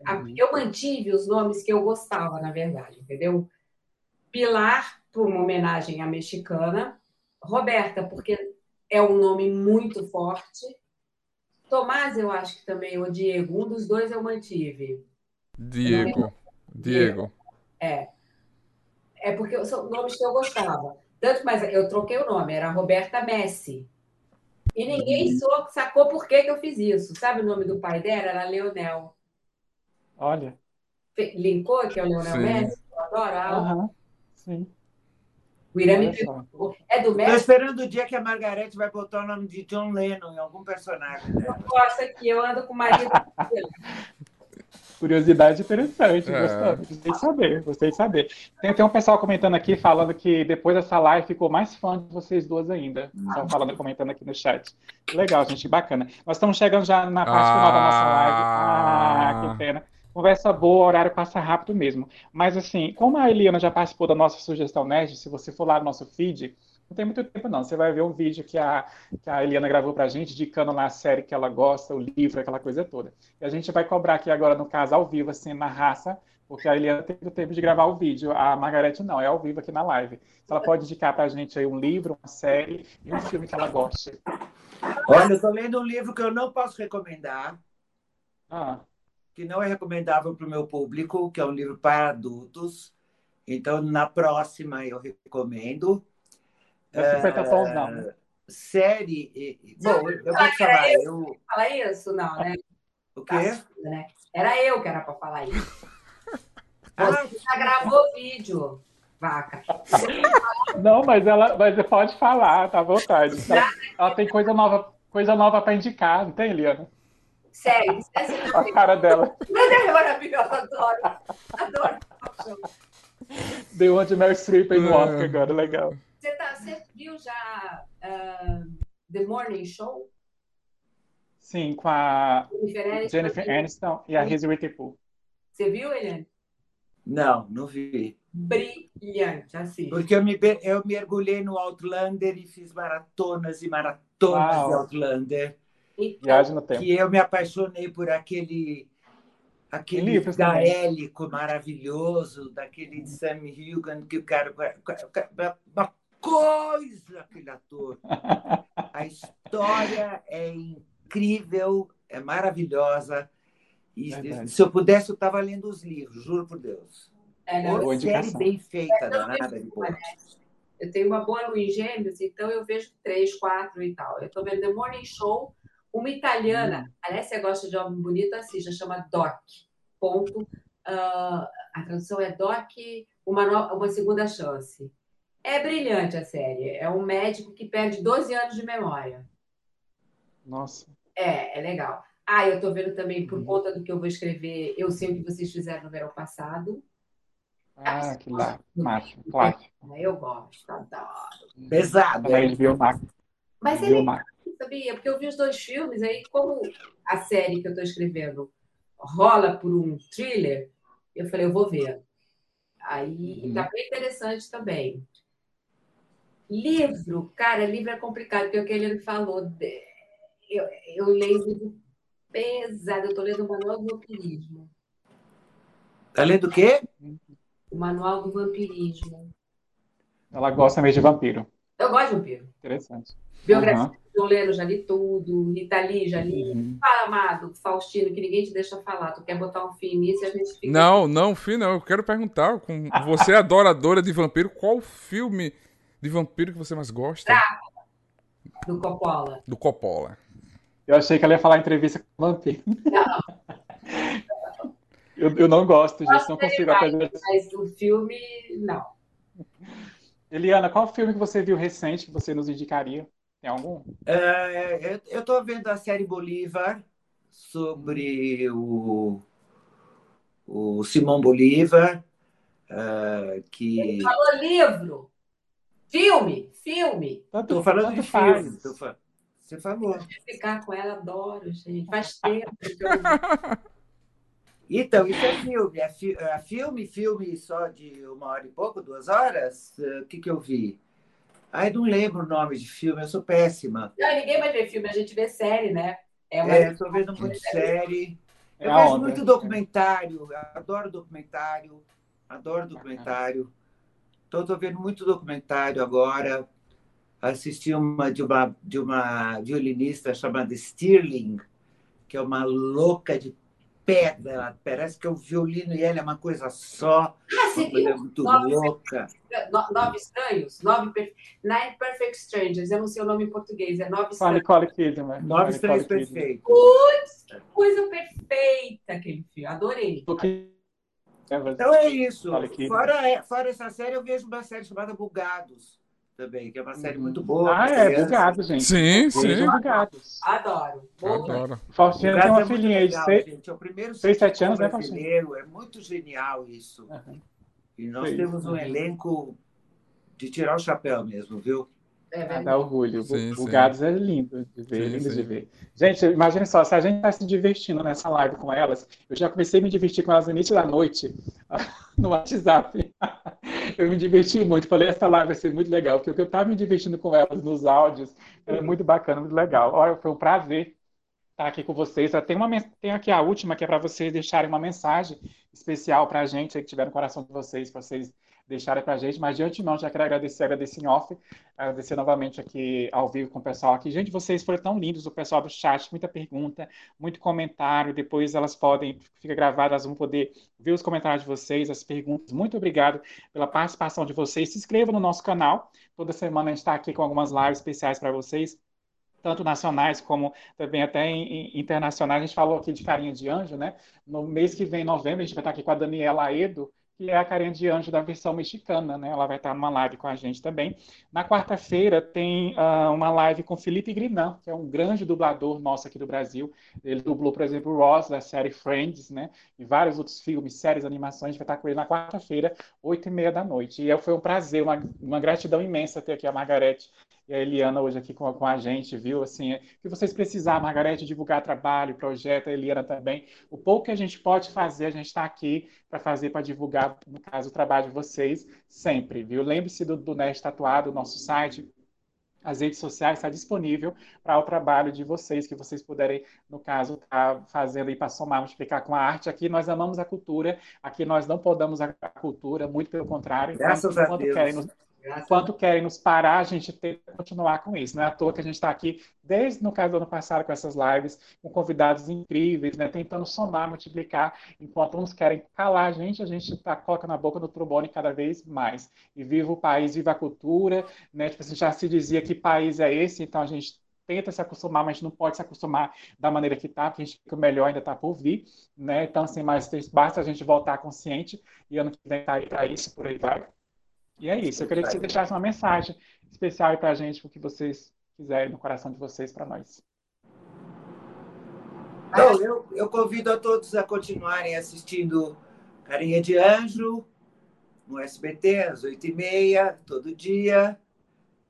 Uhum. Eu mantive os nomes que eu gostava, na verdade, entendeu? Pilar, por uma homenagem à mexicana. Roberta, porque é um nome muito forte. Tomás, eu acho que também, ou Diego, um dos dois eu mantive. Diego. Diego. É. É porque são nomes que eu gostava. Tanto, mas eu troquei o nome, era Roberta Messi. E ninguém uhum. sacou por que, que eu fiz isso. Sabe o nome do pai dela? Era Leonel. Olha. Linkou, que é o Leonel Sim. Messi, eu adoro. Aham, sim. O Irã perguntou. É do México? Estou esperando o dia que a Margarete vai botar o nome de John Lennon em algum personagem. Dela. Eu gosto aqui, eu ando com o marido. Curiosidade interessante, é. gostei de saber, gostei de saber. Tem, tem um pessoal comentando aqui, falando que depois dessa live ficou mais fã de vocês duas ainda. Estão falando, comentando aqui no chat. Legal, gente, bacana. Nós estamos chegando já na parte ah. final da nossa live. Ah, que pena. Conversa boa, horário passa rápido mesmo. Mas assim, como a Eliana já participou da nossa sugestão nerd, se você for lá no nosso feed, não tem muito tempo não. Você vai ver um vídeo que a, que a Eliana gravou pra gente, indicando lá a série que ela gosta, o livro, aquela coisa toda. E a gente vai cobrar aqui agora, no caso, ao vivo, assim, na raça, porque a Eliana teve o tempo de gravar o vídeo. A Margarete não, é ao vivo aqui na live. Ela pode indicar pra gente aí um livro, uma série e um filme que ela goste. Olha, eu tô lendo um livro que eu não posso recomendar. Ah que não é recomendável para o meu público, que é um livro para adultos. Então, na próxima eu recomendo. Uh, não. Né? Série. Bom, eu, eu vou te falar. Eu... Falar isso, não, né? O quê? Né? Era eu que era para falar isso. Ah, Você já gravou vídeo, vaca. Não, mas ela mas pode falar, tá à vontade. Ela, ela tem coisa nova, coisa nova para indicar, não tem, Liana? Sério, A cara dela. é maravilhosa, adoro. Adoro. Deu uma de Mary Streep aí no Oscar agora, legal. Você, tá, você viu já uh, The Morning Show? Sim, com a Jennifer, Jennifer Aniston e a Reese Witherspoon. Você viu, Eliane? Não, não vi. Brilhante, assim. Porque eu me, eu mergulhei no Outlander e fiz maratonas e maratonas Uau. de Outlander. Então, Viagem no tempo. Que eu me apaixonei por aquele aquele gaélico maravilhoso, daquele de Sam Hugan, que o cara. Uma coisa, aquele ator. A história é incrível, é maravilhosa. E se eu pudesse, eu estava lendo os livros, juro por Deus. É, não, Uma série bem feita, danada de boa. Eu tenho uma boa lua em gêmeos, então eu vejo três, quatro e tal. Eu estou vendo The Morning Show, uma italiana. Hum. Aliás, você gosta de homem bonito, assista, chama Doc. Ponto. Uh, a tradução é Doc, uma, no... uma segunda chance. É brilhante a série. É um médico que perde 12 anos de memória. Nossa. É, é legal. Ah, eu estou vendo também, por uhum. conta do que eu vou escrever, Eu Sei o que Vocês Fizeram no Verão Passado. Ah, que lá. Macho, clássico. Eu gosto, adoro. Pesado. Mas viu Mas ele sabia? Porque eu vi os dois filmes, aí como a série que eu estou escrevendo rola por um thriller, eu falei, eu vou ver. Aí uhum. tá bem interessante também. Livro, cara, livro é complicado, porque é o que ele falou. Eu, eu leio livro pesado, eu estou lendo o Manual do Vampirismo. Tá lendo o quê? O Manual do Vampirismo. Ela gosta mesmo de vampiro. Eu gosto de vampiro. Interessante. Biografia uhum. Leno, já li tudo. Rita Lee, já li. Uhum. Fala, amado, Faustino, que ninguém te deixa falar. Tu quer botar um fim nisso e a gente fica. Não, não, fim não. Eu quero perguntar, com você é adoradora de vampiro, qual filme de vampiro que você mais gosta? Drácula. Do Coppola. Do Coppola. Eu achei que ela ia falar entrevista com o vampiro. Não. eu, eu não gosto disso, não consigo. Mais, mas o filme, não. Eliana, qual filme que você viu recente que você nos indicaria? Tem algum? É, eu estou vendo a série Bolívar sobre o, o Simão Bolívar. Uh, que... Ele falou livro. Filme, filme. Estou falando de filme. Tô... Você falou. Ficar com ela, adoro, gente. Faz tempo que eu... Então, isso é filme. É, fi é filme, filme só de uma hora e pouco, duas horas? O que, que eu vi? Ai, não lembro o nome de filme, eu sou péssima. Não, ninguém vai ver filme, a gente vê série, né? É, uma... é estou vendo muito série. É eu vejo muito documentário, adoro documentário, adoro documentário. Então, estou vendo muito documentário agora. Assisti uma de uma, de uma violinista chamada Stirling, que é uma louca de pedra, parece que é o violino e ela é uma coisa só. Ah, você viu? muito nove, louca. Nove Estranhos? Nove per... Nine Perfect Strangers, eu não sei o nome em português, é Nove Estranhos. Nicole Kidman. Nove Estranhos Perfeitos. Putz, coisa perfeita aquele filme, adorei. Então é isso. Fora, fora essa série, eu vejo uma série chamada Bugados também, que é uma série muito uhum. boa. Ah, é, Bugados, gente. Sim, sim. Bugados. Adoro. Adoro. Faustina tem uma é filhinha aí de seis, É o primeiro seis, sete anos, né, Faustina? É muito genial isso. Uhum. E nós temos um elenco de tirar o chapéu mesmo, viu? É ah, dá orgulho. Sim, o, Gados é lindo de ver, sim, lindo sim. de ver. Gente, imagine só, se a gente está se divertindo nessa live com elas, eu já comecei a me divertir com elas no início da noite, no WhatsApp. eu me diverti muito, falei, essa live vai ser muito legal, porque eu estava me divertindo com elas nos áudios, era muito bacana, muito legal. Olha, foi um prazer estar aqui com vocês. Tem, uma, tem aqui a última, que é para vocês deixarem uma mensagem especial para a gente, que tiver no coração de vocês, para vocês deixarem para a gente, mas de antemão já quero agradecer, agradecer em off, agradecer novamente aqui ao vivo com o pessoal aqui. Gente, vocês foram tão lindos, o pessoal do chat, muita pergunta, muito comentário, depois elas podem, fica gravado, elas vão poder ver os comentários de vocês, as perguntas. Muito obrigado pela participação de vocês. Se inscreva no nosso canal, toda semana a gente está aqui com algumas lives especiais para vocês tanto nacionais como também até internacionais. A gente falou aqui de Carinha de Anjo, né? No mês que vem, em novembro, a gente vai estar aqui com a Daniela Aedo, que é a carinha de anjo da versão mexicana, né? Ela vai estar numa live com a gente também. Na quarta-feira tem uh, uma live com Felipe Grinan, que é um grande dublador nosso aqui do Brasil. Ele dublou, por exemplo, Ross, da série Friends, né? E vários outros filmes, séries, animações. Vai estar com ele na quarta-feira, oito e meia da noite. E foi um prazer, uma, uma gratidão imensa ter aqui a Margarete e a Eliana hoje aqui com, com a gente, viu? Assim, que vocês precisarem, Margarete, divulgar trabalho, projeto, a Eliana também. O pouco que a gente pode fazer, a gente está aqui para fazer, para divulgar, no caso, o trabalho de vocês sempre, viu? Lembre-se do, do Nerd Tatuado, nosso site, as redes sociais está disponível para o trabalho de vocês, que vocês puderem, no caso, estar tá fazendo aí para somar, multiplicar com a arte. Aqui nós amamos a cultura, aqui nós não podemos a cultura, muito pelo contrário. Graças então, a Deus. Querem nos, Enquanto querem nos parar, a gente tem que continuar com isso. Não é à toa que a gente está aqui, desde no caso do ano passado, com essas lives, com convidados incríveis, né? tentando somar, multiplicar. Enquanto uns querem calar a gente, a gente tá, coloca na boca do trombone cada vez mais. E viva o país, viva a cultura. Né? Tipo assim, já se dizia que país é esse, então a gente tenta se acostumar, mas não pode se acostumar da maneira que está, porque a gente fica melhor ainda está por vir, né? Então, assim, mas basta a gente voltar consciente e ano que vem tá aí para isso, por aí vai. E é isso. Eu queria que você deixasse uma mensagem especial para a gente, o que vocês quiserem no coração de vocês para nós. Então, eu, eu convido a todos a continuarem assistindo Carinha de Anjo no SBT às oito e meia, todo dia.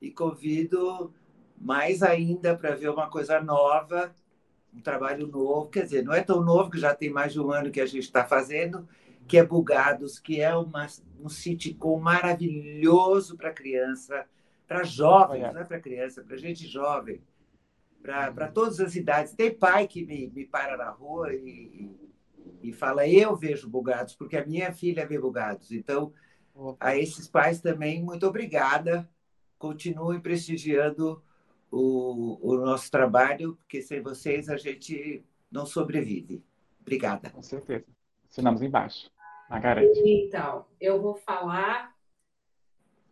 E convido mais ainda para ver uma coisa nova, um trabalho novo. Quer dizer, não é tão novo, que já tem mais de um ano que a gente está fazendo, que é Bugados, que é uma, um sitcom maravilhoso para criança, para jovens, não é para criança, para gente jovem, para todas as idades. Tem pai que me, me para na rua e, e fala: Eu vejo Bugados, porque a minha filha vê Bugados. Então, a esses pais também, muito obrigada. Continuem prestigiando o, o nosso trabalho, porque sem vocês a gente não sobrevive. Obrigada. Com certeza. Assinamos embaixo. Margarete. Então, eu vou falar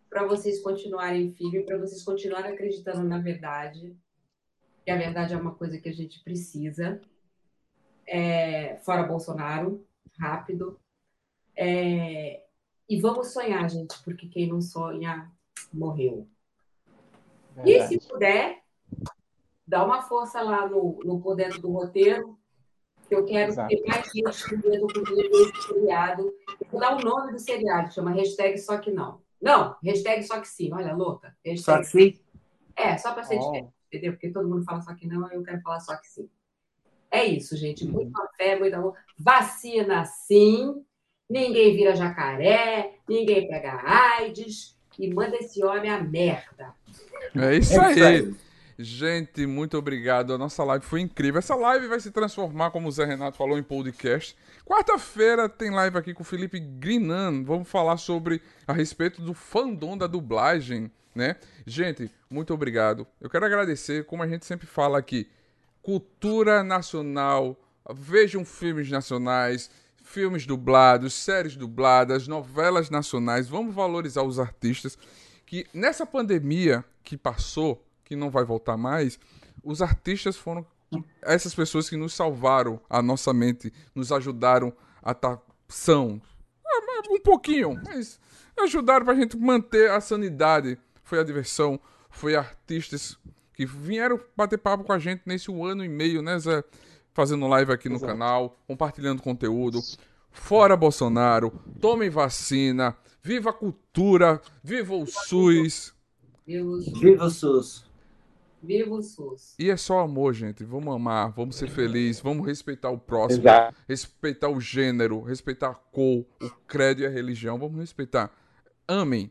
para vocês continuarem firmes, para vocês continuarem acreditando na verdade, que a verdade é uma coisa que a gente precisa. É, fora Bolsonaro, rápido. É, e vamos sonhar, gente, porque quem não sonha morreu. Verdade. E se puder, dá uma força lá no, no Por Dentro do Roteiro, eu quero Exato. ter mais gente escrevendo comigo esse seriado. Vou dar o nome do seriado, chama hashtag só que não. Não, hashtag só que sim, olha, louca. Hashtag só que sim? É, só para ser oh. diferente, entendeu? Porque todo mundo fala só que não, eu quero falar só que sim. É isso, gente. Uhum. Muita fé, muita amor. Vacina sim, ninguém vira jacaré, ninguém pega AIDS e manda esse homem a merda. É isso é aí. Gente, muito obrigado. A nossa live foi incrível. Essa live vai se transformar, como o Zé Renato falou, em podcast. Quarta-feira tem live aqui com o Felipe Grinan. Vamos falar sobre a respeito do fandom da dublagem, né? Gente, muito obrigado. Eu quero agradecer, como a gente sempre fala aqui, cultura nacional. Vejam filmes nacionais, filmes dublados, séries dubladas, novelas nacionais. Vamos valorizar os artistas que nessa pandemia que passou, que não vai voltar mais, os artistas foram essas pessoas que nos salvaram a nossa mente, nos ajudaram a estar tá são. É, um pouquinho, mas ajudaram pra gente manter a sanidade. Foi a diversão, foi artistas que vieram bater papo com a gente nesse um ano e meio, né, Zé? Fazendo live aqui no Exato. canal, compartilhando conteúdo. Fora Bolsonaro, tomem vacina, viva a cultura, viva o SUS. Viva o SUS. Viva o SUS. E é só amor, gente. Vamos amar, vamos ser felizes, vamos respeitar o próximo, Exato. respeitar o gênero, respeitar a cor, o credo e a religião. Vamos respeitar. Amem,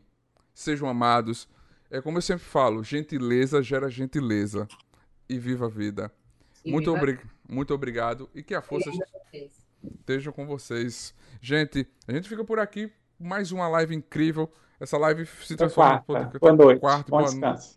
sejam amados. É como eu sempre falo, gentileza gera gentileza. E viva a vida. muito, viva... Obri... muito obrigado e que a força esteja com vocês. Gente, a gente fica por aqui. Mais uma live incrível. Essa live se transforma em boa noite. Quarto, boa noite.